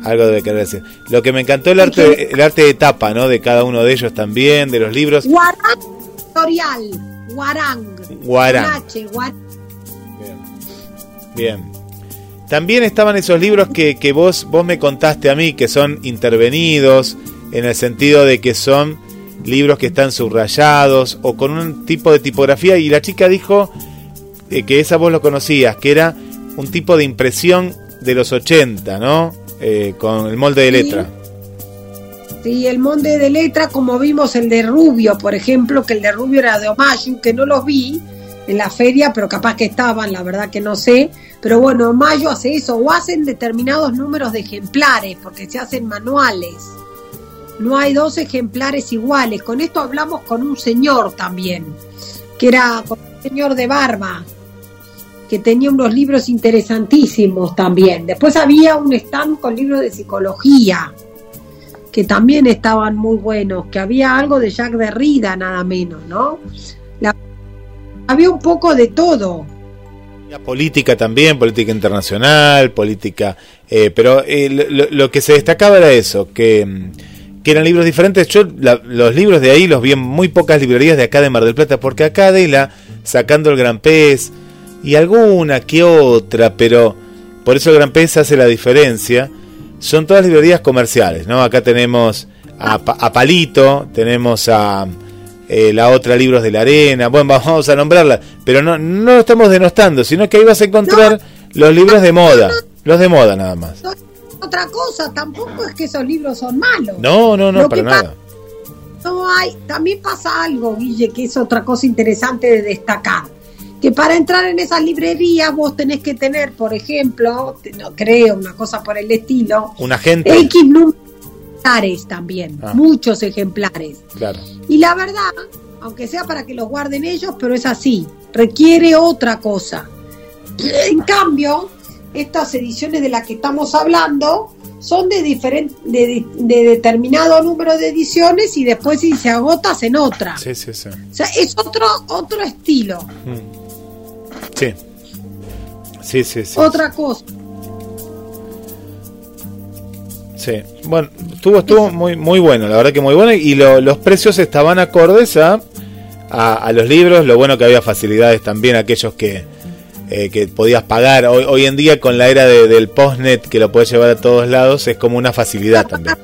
Algo debe querer decir. Lo que me encantó el arte, el arte de tapa, ¿no? De cada uno de ellos también, de los libros. Guarang. Guarang. Guarang. Bien. También estaban esos libros que, que vos, vos me contaste a mí, que son intervenidos, en el sentido de que son libros que están subrayados o con un tipo de tipografía, y la chica dijo eh, que esa vos lo conocías, que era un tipo de impresión de los 80, ¿no? Eh, con el molde de letra. Sí, el monte de letra, como vimos el de Rubio, por ejemplo, que el de Rubio era de Omayu, que no los vi en la feria, pero capaz que estaban, la verdad que no sé. Pero bueno, Mayo hace eso, o hacen determinados números de ejemplares, porque se hacen manuales. No hay dos ejemplares iguales. Con esto hablamos con un señor también, que era con un señor de barba, que tenía unos libros interesantísimos también. Después había un stand con libros de psicología que también estaban muy buenos, que había algo de Jacques Derrida nada menos, ¿no? La- había un poco de todo. La política también, política internacional, política... eh, pero eh, lo, que se destacaba era eso, que, mm, que eran libros diferentes. Yo la- los libros de ahí los vi en muy pocas librerías de acá de Mar del Plata, porque acá Adela, sacando el Gran Pez y alguna que otra, pero por eso el Gran Pez hace la diferencia, son todas librerías comerciales, ¿no? Acá tenemos a, a Palito, tenemos a eh, la otra Libros de la Arena, bueno, vamos a nombrarla, pero no, no lo estamos denostando, sino que ahí vas a encontrar los libros de moda, los de moda nada más. Otra cosa, tampoco es que esos libros son malos. No, no, no, Lo para nada. No hay, también pasa algo, Guille, que es otra cosa interesante de destacar. Que para entrar en esas librerías vos tenés que tener, por ejemplo, no creo, una cosa por el estilo, Un agente, X número ejemplares también, Ah. muchos ejemplares. claro. Y la verdad, aunque sea para que los guarden ellos, pero es así, requiere otra cosa. En cambio, estas ediciones de las que estamos hablando son de, diferente, de, de determinado número de ediciones y después si se agota en otra. Sí, sí, sí. O sea, es otro, otro estilo, Mm. Sí. Sí, sí, sí. otra cosa. Sí, bueno, estuvo, estuvo muy, muy bueno, la verdad que muy bueno. Y lo- los precios estaban acordes a, a, a los libros. Lo bueno que había facilidades también, aquellos que, eh, que podías pagar. Hoy, hoy en día, con la era de- del postnet, que lo puedes llevar a todos lados, es como una facilidad también.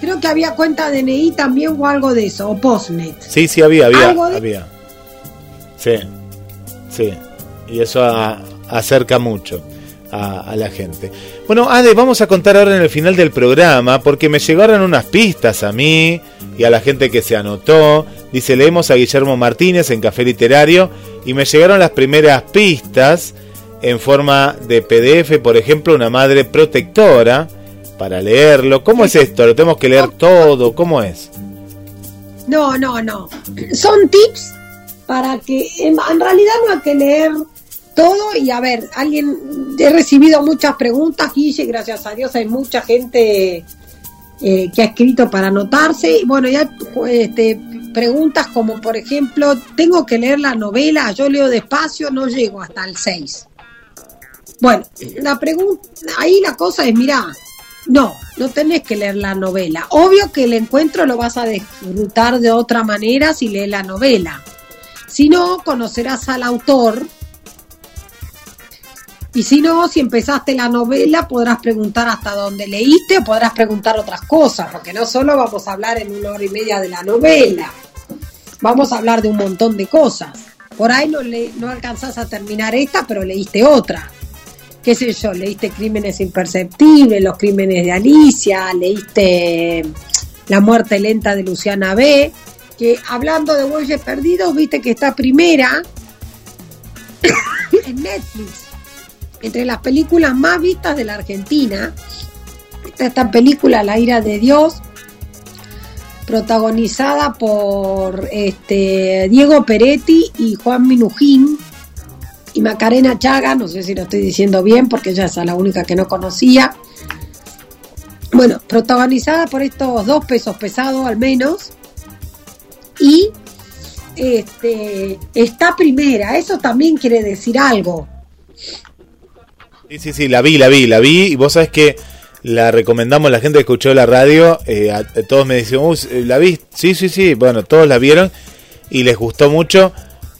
Creo que había cuenta DNI también o algo de eso, o Postnet. Sí, sí, había, había, Algo de- había. Sí, sí. Y eso a- acerca mucho a, la gente. Bueno, Ade, vamos a contar ahora en el final del programa, porque me llegaron unas pistas a mí y a la gente que se anotó. Dice, leemos a Guillermo Martínez en Café Literario y me llegaron las primeras pistas en forma de PDF, por ejemplo, una madre protectora para leerlo. ¿Cómo es esto? ¿Lo tenemos que leer todo? ¿Cómo es? No, no, no. Son tips para que en, realidad no hay que leer todo y a ver, alguien he recibido muchas preguntas, Guille, gracias a Dios hay mucha gente eh, que ha escrito para anotarse. Y bueno, ya este, preguntas como por ejemplo, tengo que leer la novela, yo leo despacio, no llego hasta el 6. Bueno, la pregunta, ahí la cosa es, mira, no, no tenés que leer la novela. Obvio que el encuentro lo vas a disfrutar de otra manera si lees la novela. Si no, conocerás al autor. Y si no, si empezaste la novela, podrás preguntar hasta dónde leíste o podrás preguntar otras cosas, porque no solo vamos a hablar en una hora y media de la novela, vamos a hablar de un montón de cosas. Por ahí no, le, no alcanzás a terminar esta, pero leíste otra qué sé yo, leíste Crímenes Imperceptibles, Los Crímenes de Alicia, leíste La Muerte Lenta de Luciana B, que hablando de Bueyes Perdidos, viste que está primera en Netflix, entre las películas más vistas de la Argentina. Está esta película La ira de Dios, protagonizada por este Diego Peretti y Juan Minujín y Macarena Chaga, no sé si lo estoy diciendo bien porque ella es la única que no conocía. Bueno, protagonizada por estos dos pesos pesados al menos. Y este, está primera, eso también quiere decir algo. Sí, sí, sí, la vi, la vi, la vi. Y vos sabés que la recomendamos, la gente que escuchó la radio, eh, todos me decían, ¿la vi? Sí, sí, sí, bueno, todos la vieron y les gustó mucho.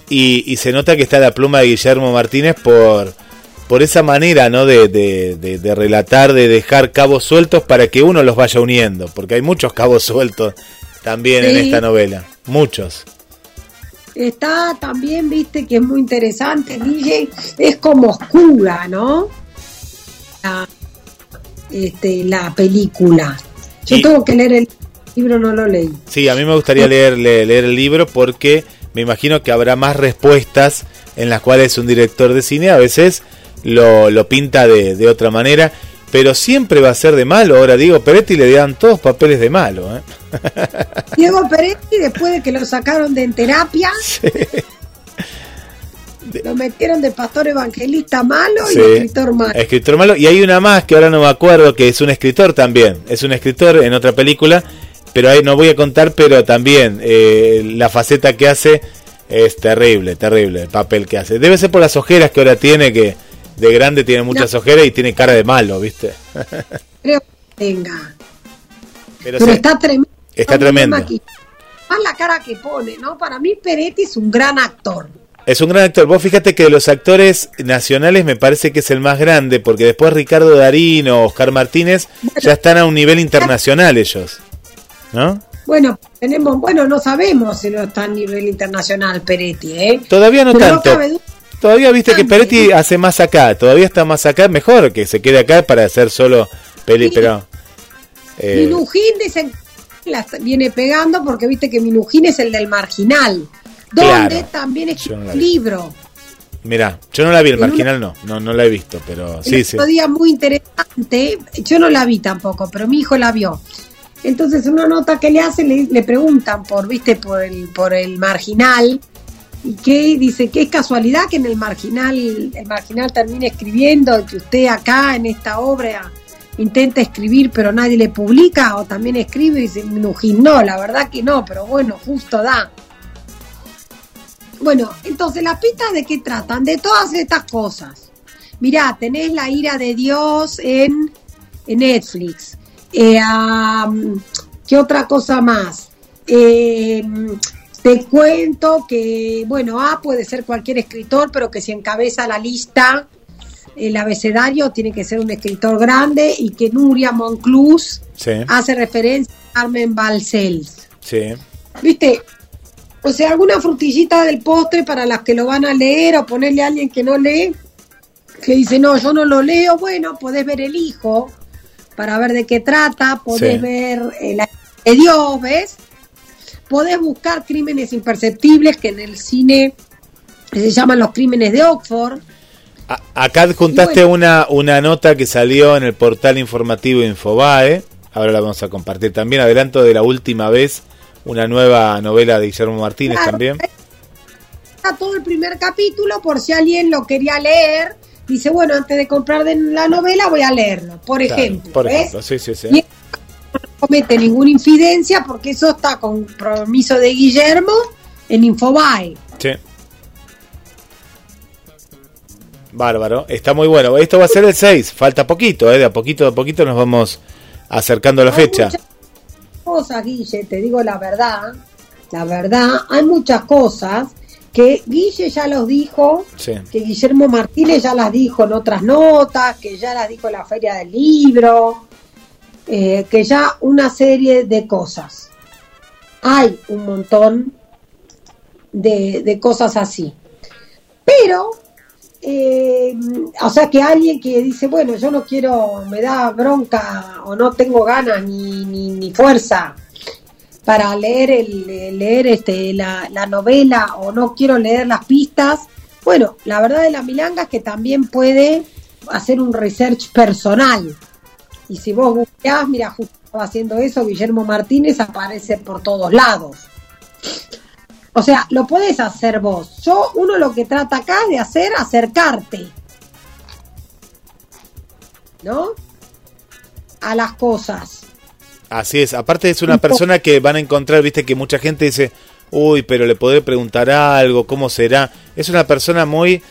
Y, se nota que está la pluma de Guillermo Martínez por, por esa manera ¿no? De, de, relatar, de dejar cabos sueltos para que uno los vaya uniendo, porque hay muchos cabos sueltos también en esta novela, muchos. Está también, viste, que es muy interesante, DJ, es como oscura, ¿no? La, este, la película. Yo tengo que leer el libro, no lo leí. Sí, a mí me gustaría leer, leer el libro porque me imagino que habrá más respuestas en las cuales un director de cine a veces lo, lo pinta de, de, otra manera, pero siempre va a ser de malo. Ahora Diego Peretti le dan todos papeles de malo. ¿eh? Diego Peretti, después de que lo sacaron de en terapia, lo metieron de pastor evangelista malo y escritor malo. Escritor malo. Y hay una más que ahora no me acuerdo, que es un escritor también. Es un escritor en otra película pero ahí no voy a contar, pero también eh, la faceta que hace es terrible, terrible el papel que hace. Debe ser por las ojeras que ahora tiene, que de grande tiene muchas ojeras y tiene cara de malo, ¿viste? Creo que tenga. Pero, está tremendo. Está tremendo. Más la cara que pone, ¿no? Para mí Peretti es un gran actor. Es un gran actor. Vos fíjate que de los actores nacionales me parece que es el más grande, porque después Ricardo Darín o Oscar Martínez ya están a un nivel internacional ellos. ¿no? Bueno, tenemos, bueno, no sabemos si no está a nivel internacional Peretti, ¿eh? Todavía no tanto. Todavía viste que Peretti hace más acá, todavía está más acá, mejor que se quede acá para hacer solo peli, pero... Eh... Minujín dicen la viene pegando porque viste que Minujín es el del marginal, donde también es un libro. Mira, yo no la vi, el marginal no, no, no la he visto, pero sí, sí. día muy interesante, yo no la vi tampoco, pero mi hijo la vio. Entonces una nota que le hacen le, le, preguntan por, viste, por el, por el marginal y que dice que es casualidad que en el marginal, el marginal termine escribiendo que usted acá en esta obra intenta escribir pero nadie le publica o también escribe y dice no, la verdad que no, pero bueno, justo da. Bueno, entonces las pistas de qué tratan, de todas estas cosas. Mirá, tenés la ira de Dios en, en Netflix eh, ¿Qué otra cosa más? Eh, te cuento que, bueno, A puede ser cualquier escritor, pero que si encabeza la lista, el abecedario tiene que ser un escritor grande y que Nuria Monclús hace referencia a Carmen Balcells. Sí. ¿Viste? O sea, alguna frutillita del postre para las que lo van a leer o ponerle a alguien que no lee, que dice, no, yo no lo leo, bueno, podés ver el hijo, para ver de qué trata, podés ver el eh, de Dios, ¿ves? Podés buscar crímenes imperceptibles que en el cine se llaman los crímenes de Oxford. acá adjuntaste una, una nota que salió en el portal informativo Infobae, ahora la vamos a compartir también, adelanto de la última vez, una nueva novela de Guillermo Martínez también. Está todo el primer capítulo por si alguien lo quería leer dice, bueno, antes de comprar la novela voy a leerlo, por ejemplo. Por ejemplo, sí, sí, sí. Y comete ninguna infidencia porque eso está con permiso de Guillermo en Infobae. Sí. Bárbaro, está muy bueno. Esto va a ser el 6, falta poquito, ¿eh? de a poquito a poquito nos vamos acercando a la fecha. Muchas cosas, Guille, te digo la verdad, la verdad, hay muchas cosas que Guille ya los dijo, que Guillermo Martínez ya las dijo en otras notas, que ya las dijo en la Feria del Libro, eh, que ya una serie de cosas. Hay un montón de, cosas así. Pero, eh, o sea que alguien que dice, bueno, yo no quiero, me da bronca o no tengo ganas ni, ni, fuerza para leer el, leer este la, novela o no quiero leer las pistas. Bueno, la verdad de la milanga es que también puede hacer un research personal. Y si vos buscás, mira, estaba haciendo eso, Guillermo Martínez aparece por todos lados. O sea, lo puedes hacer vos. Yo, uno lo que trata acá de hacer, acercarte. ¿No? A las cosas. Así es. Aparte es una persona que van a encontrar, viste que mucha gente dice, uy, pero le podré preguntar algo, ¿cómo será? Es una persona muy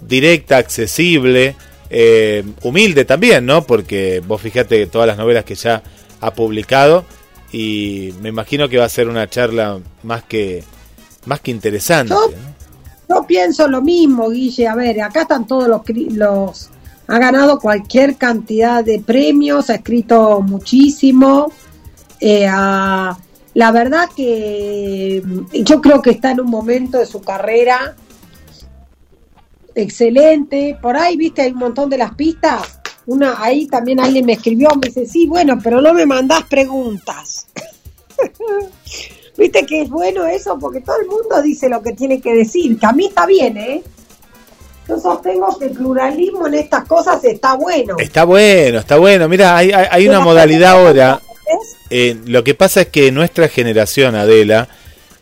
directa, accesible, eh, humilde también, ¿no? Porque vos fíjate todas las novelas que ya ha publicado y me imagino que va a ser una charla más que más que interesante. Yo, pienso lo mismo, Guille. A ver, acá están todos los, los... Ha ganado cualquier cantidad de premios, ha escrito muchísimo. Eh, la verdad que yo creo que está en un momento de su carrera excelente. Por ahí, viste, hay un montón de las pistas. Una, ahí también alguien me escribió, me dice, sí, bueno, pero no me mandás preguntas. Viste que es bueno eso porque todo el mundo dice lo que tiene que decir, que a mí está bien, ¿eh? Yo sostengo que el pluralismo en estas cosas está bueno. Está bueno, está bueno. Mira, hay, hay, una modalidad ahora. Eh, lo que pasa es que nuestra generación, Adela,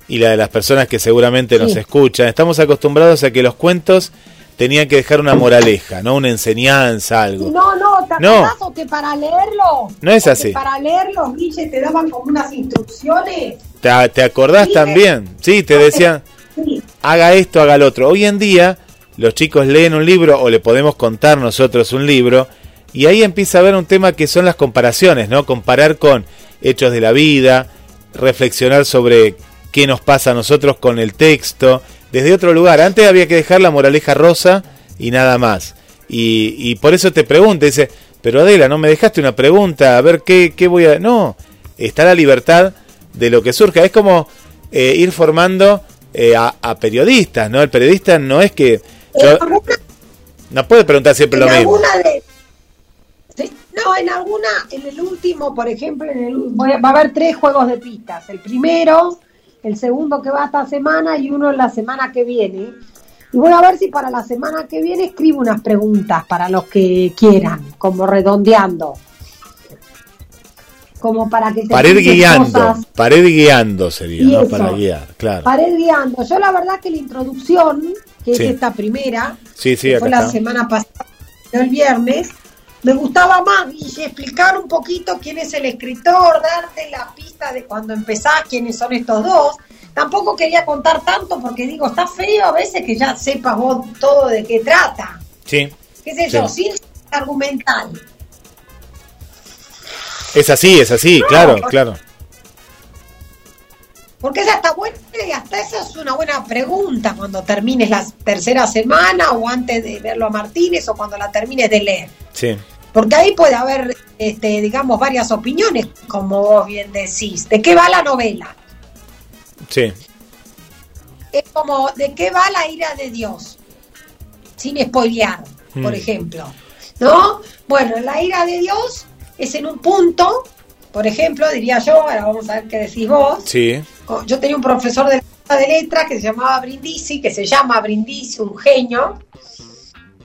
y la de las personas que seguramente nos escuchan, estamos acostumbrados a que los cuentos tenían que dejar una moraleja, ¿no? Una enseñanza, algo. No, no, ¿te no. que para leerlo? No es así. Para leerlo, Guille, te daban como unas instrucciones ¿Te, acordás también? Sí, te decían, haga esto, haga lo otro. Hoy en día los chicos leen un libro o le podemos contar nosotros un libro y ahí empieza a haber un tema que son las comparaciones, ¿no? Comparar con hechos de la vida, reflexionar sobre qué nos pasa a nosotros con el texto, desde otro lugar. Antes había que dejar la moraleja rosa y nada más. Y, y por eso te pregunto, dice, pero Adela, no me dejaste una pregunta, a ver qué, qué voy a... No, está la libertad de lo que surja. Es como eh, ir formando eh, a, periodistas, ¿no? El periodista no es que... no puede preguntar siempre lo mismo. no, en alguna, en el último, por ejemplo, en el, va a haber tres juegos de pistas. El primero, el segundo que va esta semana y uno en la semana que viene. Y voy a ver si para la semana que viene escribo unas preguntas para los que quieran, como redondeando. Como para que ir guiando para ir guiando sería no para guiar claro. Para ir guiando. Yo la verdad que la introducción que es esta primera sí, sí, que fue la semana pasada el viernes me gustaba más y explicar un poquito quién es el escritor darte la pista de cuando empezás quiénes son estos dos. Tampoco quería contar tanto porque digo está feo a veces que ya sepas vos todo de qué trata. Sí. Qué sé yo sin argumental es así, es así, claro, claro. Porque esa está buena y hasta esa es una buena pregunta cuando termines la tercera semana o antes de verlo a Martínez o cuando la termines de leer. Sí. Porque ahí puede haber, este, digamos, varias opiniones, como vos bien decís. ¿De qué va la novela? Sí. Es como, ¿de qué va la ira de Dios? Sin spoilear, por mm. ejemplo. ¿No? Bueno, la ira de Dios es en un punto, por ejemplo, diría yo, ahora vamos a ver qué decís vos. Sí. Yo tenía un profesor de, de letras que se llamaba Brindisi, que se llama Brindisi, un genio,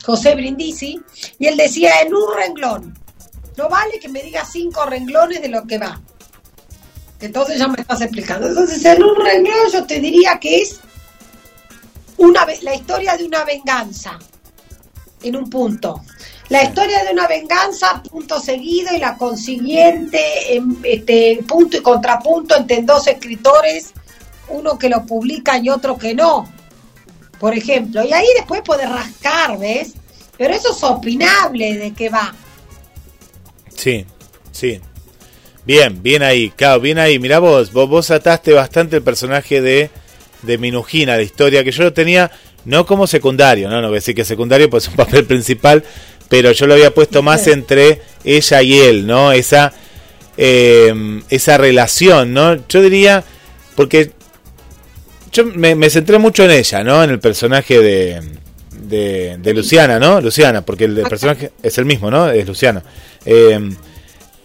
José Brindisi, y él decía en un renglón, no vale que me digas cinco renglones de lo que va. Entonces ya me estás explicando. Entonces en un renglón yo te diría que es una, la historia de una venganza en un punto. La historia de una venganza, punto seguido, y la consiguiente, este, punto y contrapunto entre dos escritores, uno que lo publica y otro que no, por ejemplo. Y ahí después puede rascar, ¿ves? Pero eso es opinable de qué va. Sí, sí. Bien, bien ahí, claro, bien ahí. Mirá vos, vos, vos ataste bastante el personaje de, de Minujina, la historia, que yo lo tenía no como secundario, no, no voy a decir que secundario, pues es un papel principal, pero yo lo había puesto más entre ella y él, ¿no? Esa, em, esa relación, ¿no? Yo diría, porque yo me, centré mucho en ella, ¿no? En el personaje de, de, Luciana, ¿no? Luciana, porque el, personaje es el mismo, ¿no? Es Luciana. Em,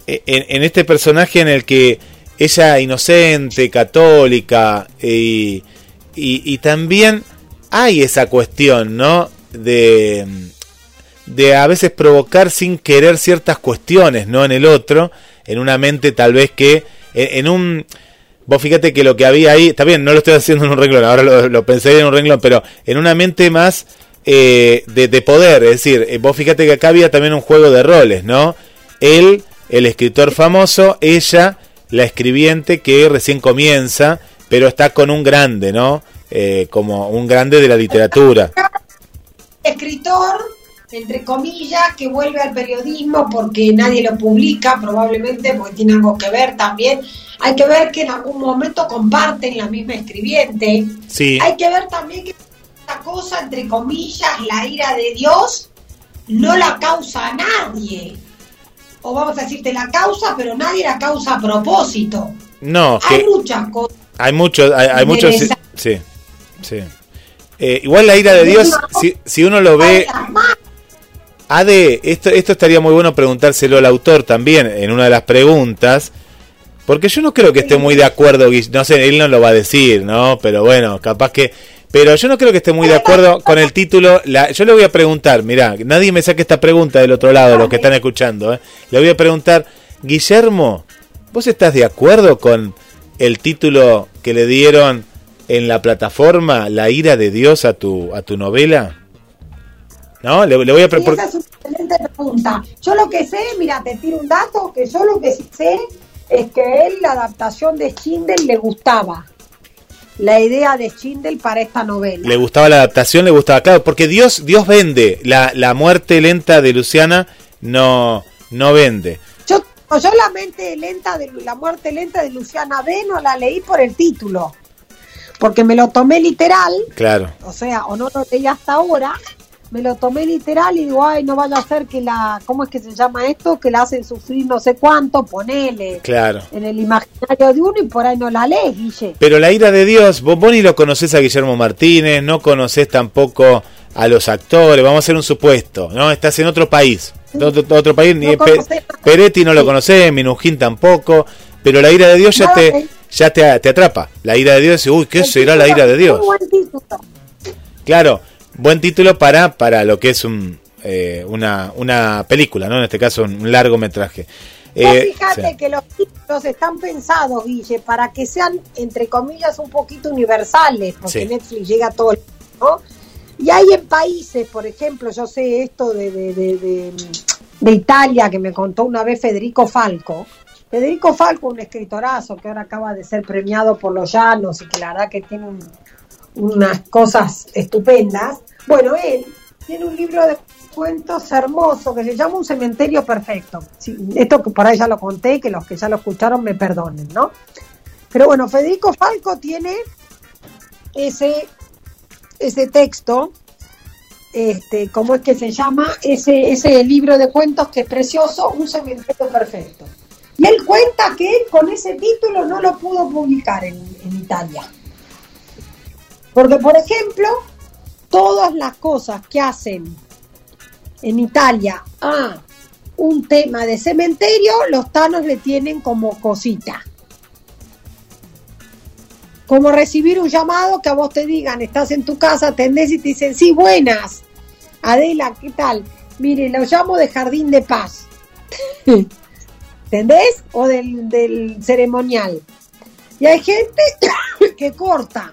en, este personaje en el que ella inocente, católica, y, y, y también hay esa cuestión, ¿no? De de a veces provocar sin querer ciertas cuestiones, ¿no? En el otro, en una mente tal vez que en, un... Vos fíjate que lo que había ahí, está bien, no lo estoy haciendo en un renglón, ahora lo, pensé en un renglón, pero en una mente más eh, de, poder, es decir, eh, vos fíjate que acá había también un juego de roles, ¿no? Él, el escritor famoso, ella, la escribiente que recién comienza, pero está con un grande, ¿no? Eh, como un grande de la literatura. Escritor entre comillas, que vuelve al periodismo porque nadie lo publica, probablemente porque tiene algo que ver también. Hay que ver que en algún momento comparten la misma escribiente. Sí. Hay que ver también que esta cosa, entre comillas, la ira de Dios, no la causa a nadie. O vamos a decirte la causa, pero nadie la causa a propósito. No, hay muchas cosas. Hay muchos, hay, muchos, sí, sí. Eh, igual la ira de Dios, si, si uno lo ve, Ade, esto, esto estaría muy bueno preguntárselo al autor también en una de las preguntas, porque yo no creo que esté muy de acuerdo, no sé, él no lo va a decir, ¿no? Pero bueno, capaz que... Pero yo no creo que esté muy de acuerdo con el título. La, yo le voy a preguntar, mirá, nadie me saque esta pregunta del otro lado, los que están escuchando. ¿eh? Le voy a preguntar, Guillermo, ¿vos estás de acuerdo con el título que le dieron en la plataforma, La ira de Dios, a tu, a tu novela? ¿No? Le, voy a esa es una excelente pregunta. Yo lo que sé, mira, te tiro un dato, que yo lo que sé es que él la adaptación de Schindel le gustaba. La idea de Schindel para esta novela. Le gustaba la adaptación, le gustaba, claro, porque Dios, Dios vende. La, la muerte lenta de Luciana no, no vende. Yo, yo la mente lenta de la muerte lenta de Luciana B no la leí por el título. Porque me lo tomé literal. Claro. O sea, o no lo leí hasta ahora me lo tomé literal y digo, ay, no vaya a ser que la, ¿cómo es que se llama esto? Que la hacen sufrir no sé cuánto, ponele. Claro. En el imaginario de uno y por ahí no la lees, Guille. Pero la ira de Dios, vos, ni lo conocés a Guillermo Martínez, no conocés tampoco a los actores, vamos a hacer un supuesto, ¿no? Estás en otro país. Otro, país, ni Peretti no lo conocés, Minujín tampoco, pero la ira de Dios ya te ya te, atrapa. La ira de Dios, uy, ¿qué será la ira de Dios? Claro, buen título para, para lo que es un, eh, una, una película, ¿no? En este caso, un largometraje. Eh, fíjate que los títulos están pensados, Guille, para que sean, entre comillas, un poquito universales, porque Netflix llega a todo el ¿no? Y hay en países, por ejemplo, yo sé esto de, de, de, de, Italia, que me contó una vez Federico Falco. Federico Falco, un escritorazo que ahora acaba de ser premiado por los Llanos y que la verdad que tiene unas cosas estupendas. Bueno, él tiene un libro de cuentos hermoso que se llama Un cementerio perfecto. esto que por ahí ya lo conté, que los que ya lo escucharon me perdonen, ¿no? Pero bueno, Federico Falco tiene ese, ese texto, este, ¿cómo es que se llama? Ese, ese libro de cuentos que es precioso, Un cementerio perfecto. Y él cuenta que con ese título no lo pudo publicar en, en Italia. Porque, por ejemplo, todas las cosas que hacen en Italia a un tema de cementerio, los tanos le tienen como cosita. Como recibir un llamado que a vos te digan, estás en tu casa, atendés y te dicen, sí, buenas. Adela, ¿qué tal? Mire, lo llamo de Jardín de Paz. ¿Entendés? O del, del ceremonial. Y hay gente que corta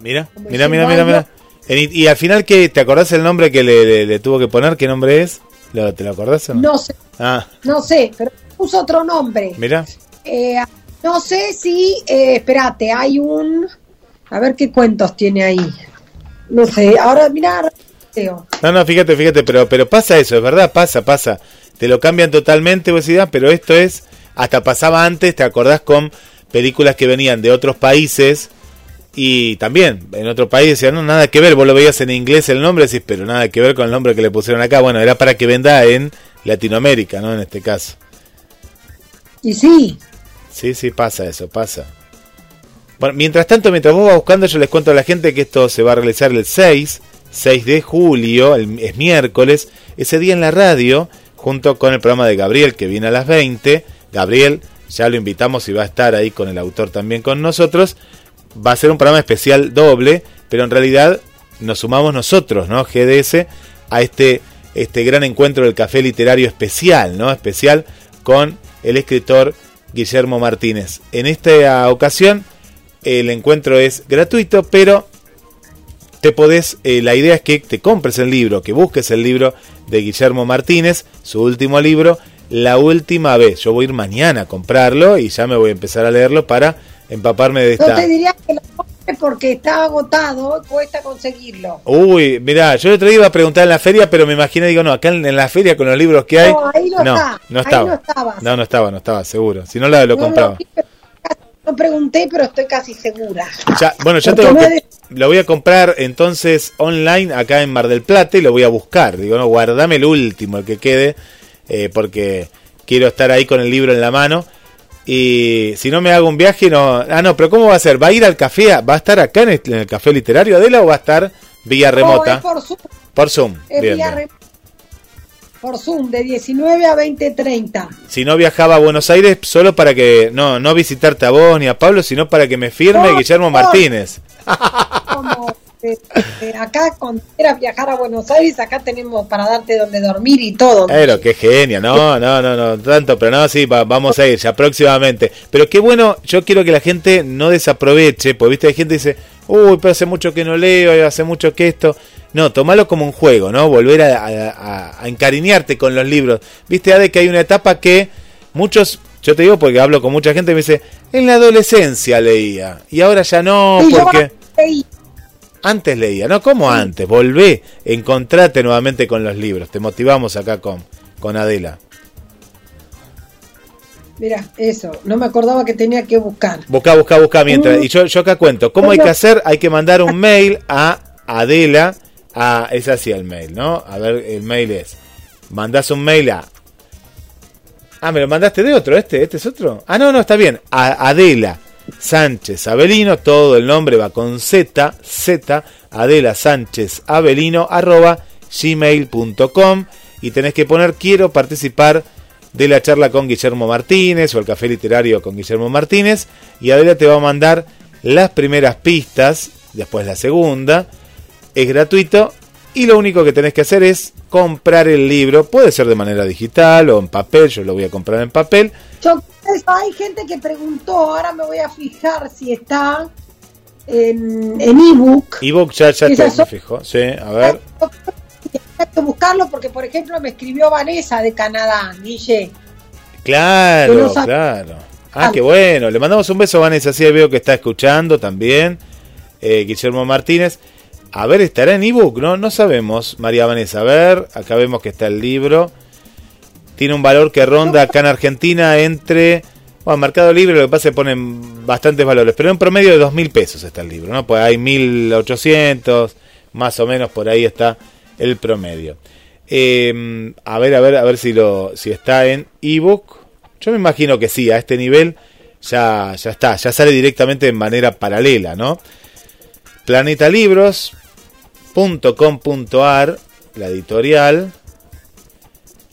Mira, mira, mira, mira, mira. Y, al final, ¿qué, ¿te acordás el nombre que le, tuvo que poner? ¿Qué nombre es? ¿Te lo acordás o no? No sé. Ah. No sé, pero puso otro nombre. Mira. Eh, no sé si, eh, espérate, hay un... A ver qué cuentos tiene ahí. No sé, ahora mira... No, no, fíjate, fíjate, pero, pero pasa eso, es verdad, pasa, pasa. Te lo cambian totalmente, vos decís, ah, pero esto es... Hasta pasaba antes, ¿te acordás con películas que venían de otros países? Y también, en otro país decían, no, nada que ver, vos lo veías en inglés el nombre, decís, pero nada que ver con el nombre que le pusieron acá. Bueno, era para que venda en Latinoamérica, ¿no? En este caso. Y sí. Sí, sí, pasa eso, pasa. Bueno, mientras tanto, mientras vos vas buscando, yo les cuento a la gente que esto se va a realizar el 6, 6 de julio, es miércoles, ese día en la radio, junto con el programa de Gabriel, que viene a las 20. Gabriel, ya lo invitamos y va a estar ahí con el autor también con nosotros va a ser un programa especial doble, pero en realidad nos sumamos nosotros, ¿no? GDS, a este, este gran encuentro del café literario especial, ¿no? Especial con el escritor Guillermo Martínez. En esta ocasión el encuentro es gratuito, pero te podés, eh, la idea es que te compres el libro, que busques el libro de Guillermo Martínez, su último libro, La última vez. Yo voy a ir mañana a comprarlo y ya me voy a empezar a leerlo para empaparme de esta. Yo te diría que lo compres porque está agotado, cuesta conseguirlo. Uy, mira, yo el otro día iba a preguntar en la feria, pero me imaginé, digo, no, acá en, la feria con los libros que hay. No, ahí no, está. no estaba. no, estaba, no, no estaba, no estaba, seguro. Si no, la, lo compraba. No pregunté, pero estoy casi segura. Ya, bueno, ya tengo que, lo voy a comprar entonces online acá en Mar del Plata y lo voy a buscar. Digo, no, guardame el último, el que quede, eh, porque quiero estar ahí con el libro en la mano. Y si no me hago un viaje, no. Ah, no, pero ¿cómo va a ser? ¿Va a ir al café? ¿Va a estar acá en el, café literario Adela o va a estar vía remota? por Zoom. Por Zoom. bien, por Zoom de 19 a 20.30. Si no viajaba a Buenos Aires solo para que no no visitarte a vos ni a Pablo, sino para que me firme Guillermo Martínez. Eh, acá cuando quieras viajar a Buenos Aires, acá tenemos para darte donde dormir y todo. Pero qué genia, no, no, no, no, tanto, pero no, sí, vamos a ir ya próximamente. Pero qué bueno, yo quiero que la gente no desaproveche, porque viste, hay gente que dice, uy, pero hace mucho que no leo, hace mucho que esto. No, tomalo como un juego, ¿no? Volver a, encariñarte con los libros. Viste, Ade, que hay una etapa que muchos, yo te digo porque hablo con mucha gente, me dice, en la adolescencia leía, y ahora ya no, porque... Antes leía, ¿no? ¿Cómo antes? Volvé, encontrate nuevamente con los libros. Te motivamos acá con, con Adela. Mira, eso, no me acordaba que tenía que buscar. Busca, busca, busca mientras. Uh. y yo, yo acá cuento. ¿Cómo hay que hacer? Hay que mandar un mail a Adela Ah, es así el mail, ¿no? A ver, el mail es. Mandás un mail a. Ah, me lo mandaste de otro, este, este es otro. Ah, no, no, está bien. A Adela Sánchez Avelino, todo el nombre va con Z, Z, Adela Sánchez Avelino, arroba gmail.com y tenés que poner quiero participar de la charla con Guillermo Martínez o el café literario con Guillermo Martínez y Adela te va a mandar las primeras pistas, después la segunda, es gratuito y lo único que tenés que hacer es comprar el libro. Puede ser de manera digital o en papel, yo lo voy a comprar en papel. hay gente que preguntó, ahora me voy a fijar si está en ebook. En ebook ya, ya te me fijo, sí, a ver. Hay que buscarlo porque, por ejemplo, me escribió Vanessa de Canadá, Guille. Claro, claro. Ah, qué bueno. Le mandamos un beso a Vanessa, así veo que está escuchando también. Eh, Guillermo Martínez. A ver, ¿estará en ebook? No, no sabemos, María Vanessa. A ver, acá vemos que está el libro. Tiene un valor que ronda acá en Argentina entre... Bueno, Mercado Libre lo que pasa es que ponen bastantes valores, pero en promedio de dos mil pesos está el libro, ¿no? Pues hay 1800, más o menos por ahí está el promedio. Em, a ver, a ver, a ver si, lo, si está en ebook. Yo me imagino que sí, a este nivel ya, ya está, ya sale directamente de manera paralela, ¿no? Planeta Libros, .com.ar, la editorial.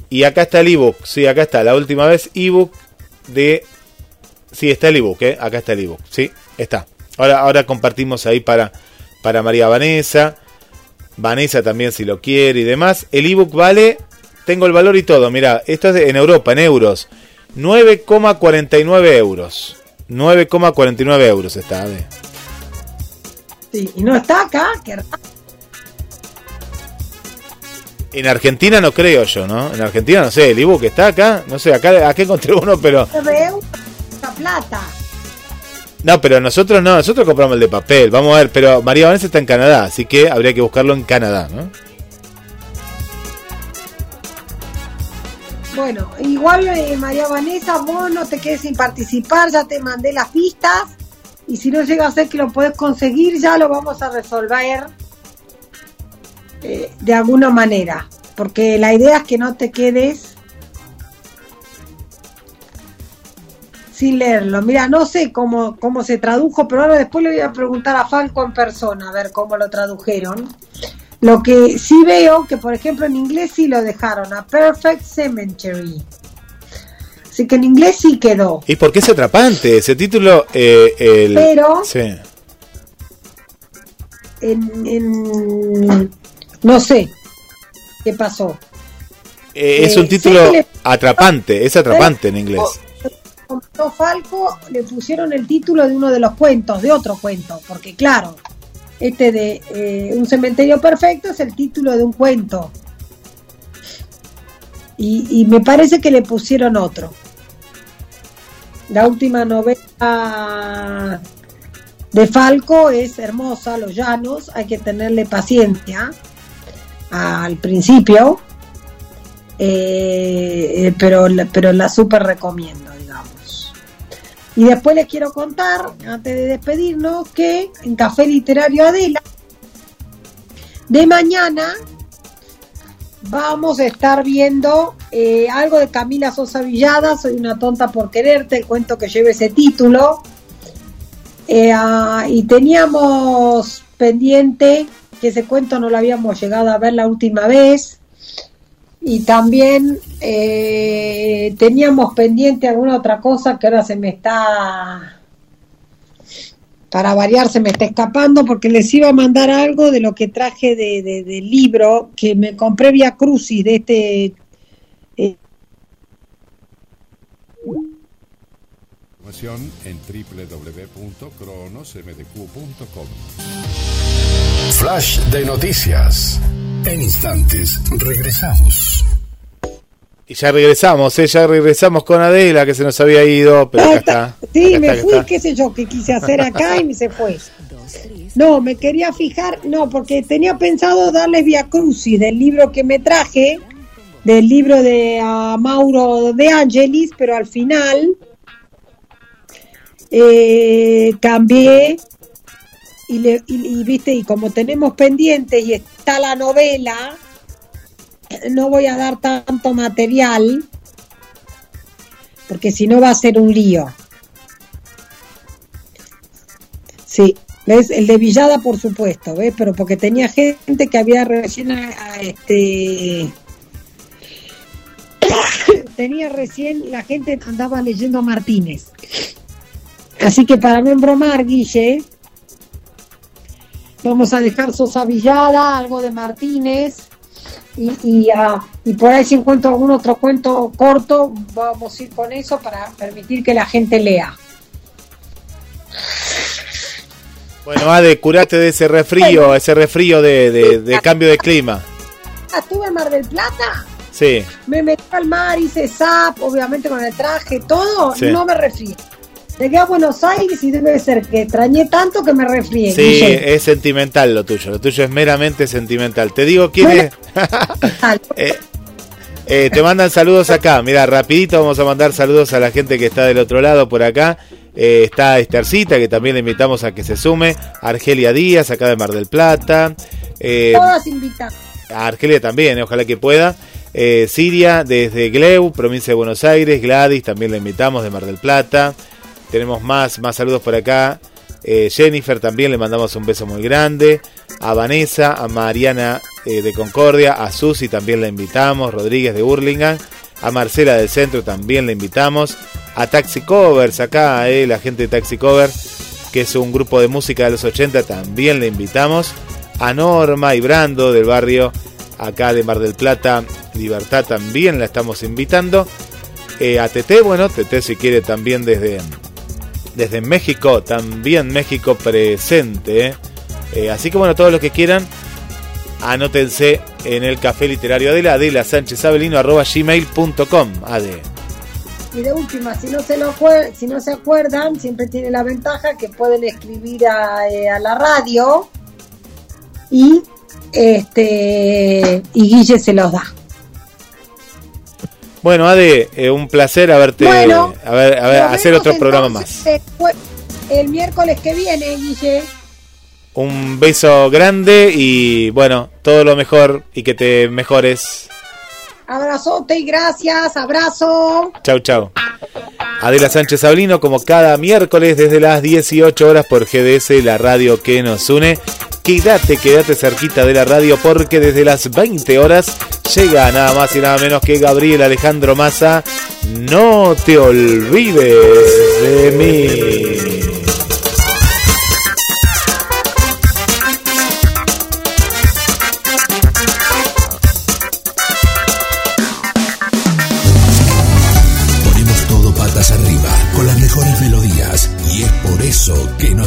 Y acá está el ebook, sí, acá está, la última vez ebook de... Sí, está el ebook, ¿eh? acá está el ebook, sí, está. Ahora, ahora compartimos ahí para, para María Vanessa, Vanessa también si lo quiere y demás. El ebook vale, tengo el valor y todo, mira, esto es en Europa, en euros, 9,49 euros. 9,49 euros está. Sí, y no está acá, qué En Argentina no creo yo, ¿no? En Argentina no sé, el ebook está acá, no sé, acá, acá encontré uno, pero. plata. No, pero nosotros no, nosotros compramos el de papel, vamos a ver, pero María Vanessa está en Canadá, así que habría que buscarlo en Canadá, ¿no? Bueno, igual eh, María Vanessa, vos no te quedes sin participar, ya te mandé las pistas y si no llega a ser que lo puedes conseguir, ya lo vamos a resolver eh, de alguna manera, porque la idea es que no te quedes sin leerlo. Mira, no sé cómo, cómo se tradujo, pero ahora después le voy a preguntar a Falco en persona a ver cómo lo tradujeron. Lo que sí veo que, por ejemplo, en inglés sí lo dejaron, a Perfect Cemetery. Así que en inglés sí quedó. ¿Y por qué es atrapante? Ese título. Eh, el... Pero. Sí. en, no sé qué pasó. Eh, es un Eh, título que le- atrapante, es atrapante en inglés. Comentó Falco, le pusieron el título de uno de los cuentos, de otro cuento, porque claro, este de eh, Un cementerio perfecto es el título de un cuento. Y, y me parece que le pusieron otro. La última novela de Falco es hermosa, Los Llanos, hay que tenerle paciencia al principio, eh, pero, la- pero la super recomiendo, digamos. Y después les quiero contar, antes de despedirnos, que en Café Literario Adela, de mañana vamos a estar viendo eh, algo de Camila Sosa Villada, Soy una tonta por quererte, el cuento que lleva ese título. Eh, ah, y teníamos pendiente, que ese cuento no lo habíamos llegado a ver la última vez, y también eh, teníamos pendiente alguna otra cosa que ahora se me está, para variar, se me está escapando, porque les iba a mandar algo de lo que traje de, de- libro que me compré vía Crucis de este Información en www.cronosmdq.com. Flash de noticias. En instantes regresamos. Y ya regresamos, ¿eh? ya regresamos con Adela, que se nos había ido, pero acá está. Sí, Acá me está, fui, está. qué sé yo, que quise hacer acá y me se fue. No, me quería fijar, no, porque tenía pensado darles Via Crucis del libro que me traje, del libro de ah, Mauro de Angelis, pero al final eh, cambié y, le, y, y, viste, y como tenemos pendientes y está la novela, no voy a dar tanto material, porque si no va a ser un lío. Sí, ¿ves? El de Villada, por supuesto, ¿ves? Pero porque tenía gente que había recién, a- a este... tenía recién, la gente andaba leyendo a Martínez. Así que para no embromar, Guille, vamos a dejar Sosa Villada, algo de Martínez, y, y, ah, y por ahí si encuentro algún otro cuento corto, vamos a ir con eso para permitir que la gente lea. Bueno, Ade, curate de ese refrío, ese refrío de, de- de cambio de clima. Ah, Estuve en Mar del Plata, Sí, me metí al mar, hice zap, obviamente con el traje, todo, Sí. no me resfrié. Llegué a Buenos Aires y debe ser que extrañé tanto que me resfrié. sí, Guille. es sentimental lo tuyo, lo tuyo es meramente sentimental. Te digo quién es. Eh, eh, te mandan saludos acá. Mira, rapidito vamos a mandar saludos a la gente que está del otro lado por acá. Eh, está Estercita, que también le invitamos a que se sume. Argelia Díaz, acá de Mar del Plata. Todas invitadas. a Argelia también, ojalá que pueda. Siria desde Gleu, provincia de Buenos Aires. Gladys también la invitamos de Mar del Plata. Tenemos más, más saludos por acá. Eh, Jennifer también le mandamos un beso muy grande. A Vanessa, a Mariana eh, de Concordia, a Susi también la invitamos. Rodríguez de Burlingame. A Marcela del Centro también la invitamos. A Taxi Covers, acá eh, la gente de Taxi Cover, que es un grupo de música de los 80, también le invitamos. A Norma y Brando del barrio acá de Mar del Plata, Libertad también la estamos invitando. Eh, a Tete, bueno, Tete si quiere también desde, desde México, también México presente. eh. Así que bueno, todos los que quieran, anótense en el café literario Adela, Adela Sánchez Avelino, arroba gmail.com. Ade. Y de última, si no se lo si no se acuerdan, siempre tiene la ventaja que pueden escribir a, eh, a la radio y este y Guille se los da. Bueno, Ade, eh, un placer haberte, Bueno, a ver, a ver, Nos hacer otro programa más. El miércoles que viene, Guille. Un beso grande y bueno, todo lo mejor y que te mejores. Abrazote y gracias, abrazo. Chau, chau. Adela Sánchez Sablino, como cada miércoles desde las 18 horas por GDS, la radio que nos une. Quédate, quédate cerquita de la radio porque desde las 20 horas llega nada más y nada menos que Gabriel Alejandro Massa. No te olvides de mí.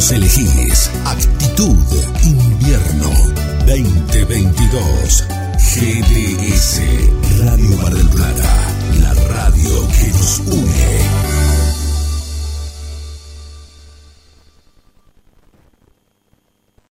elegís. Actitud Invierno 2022. G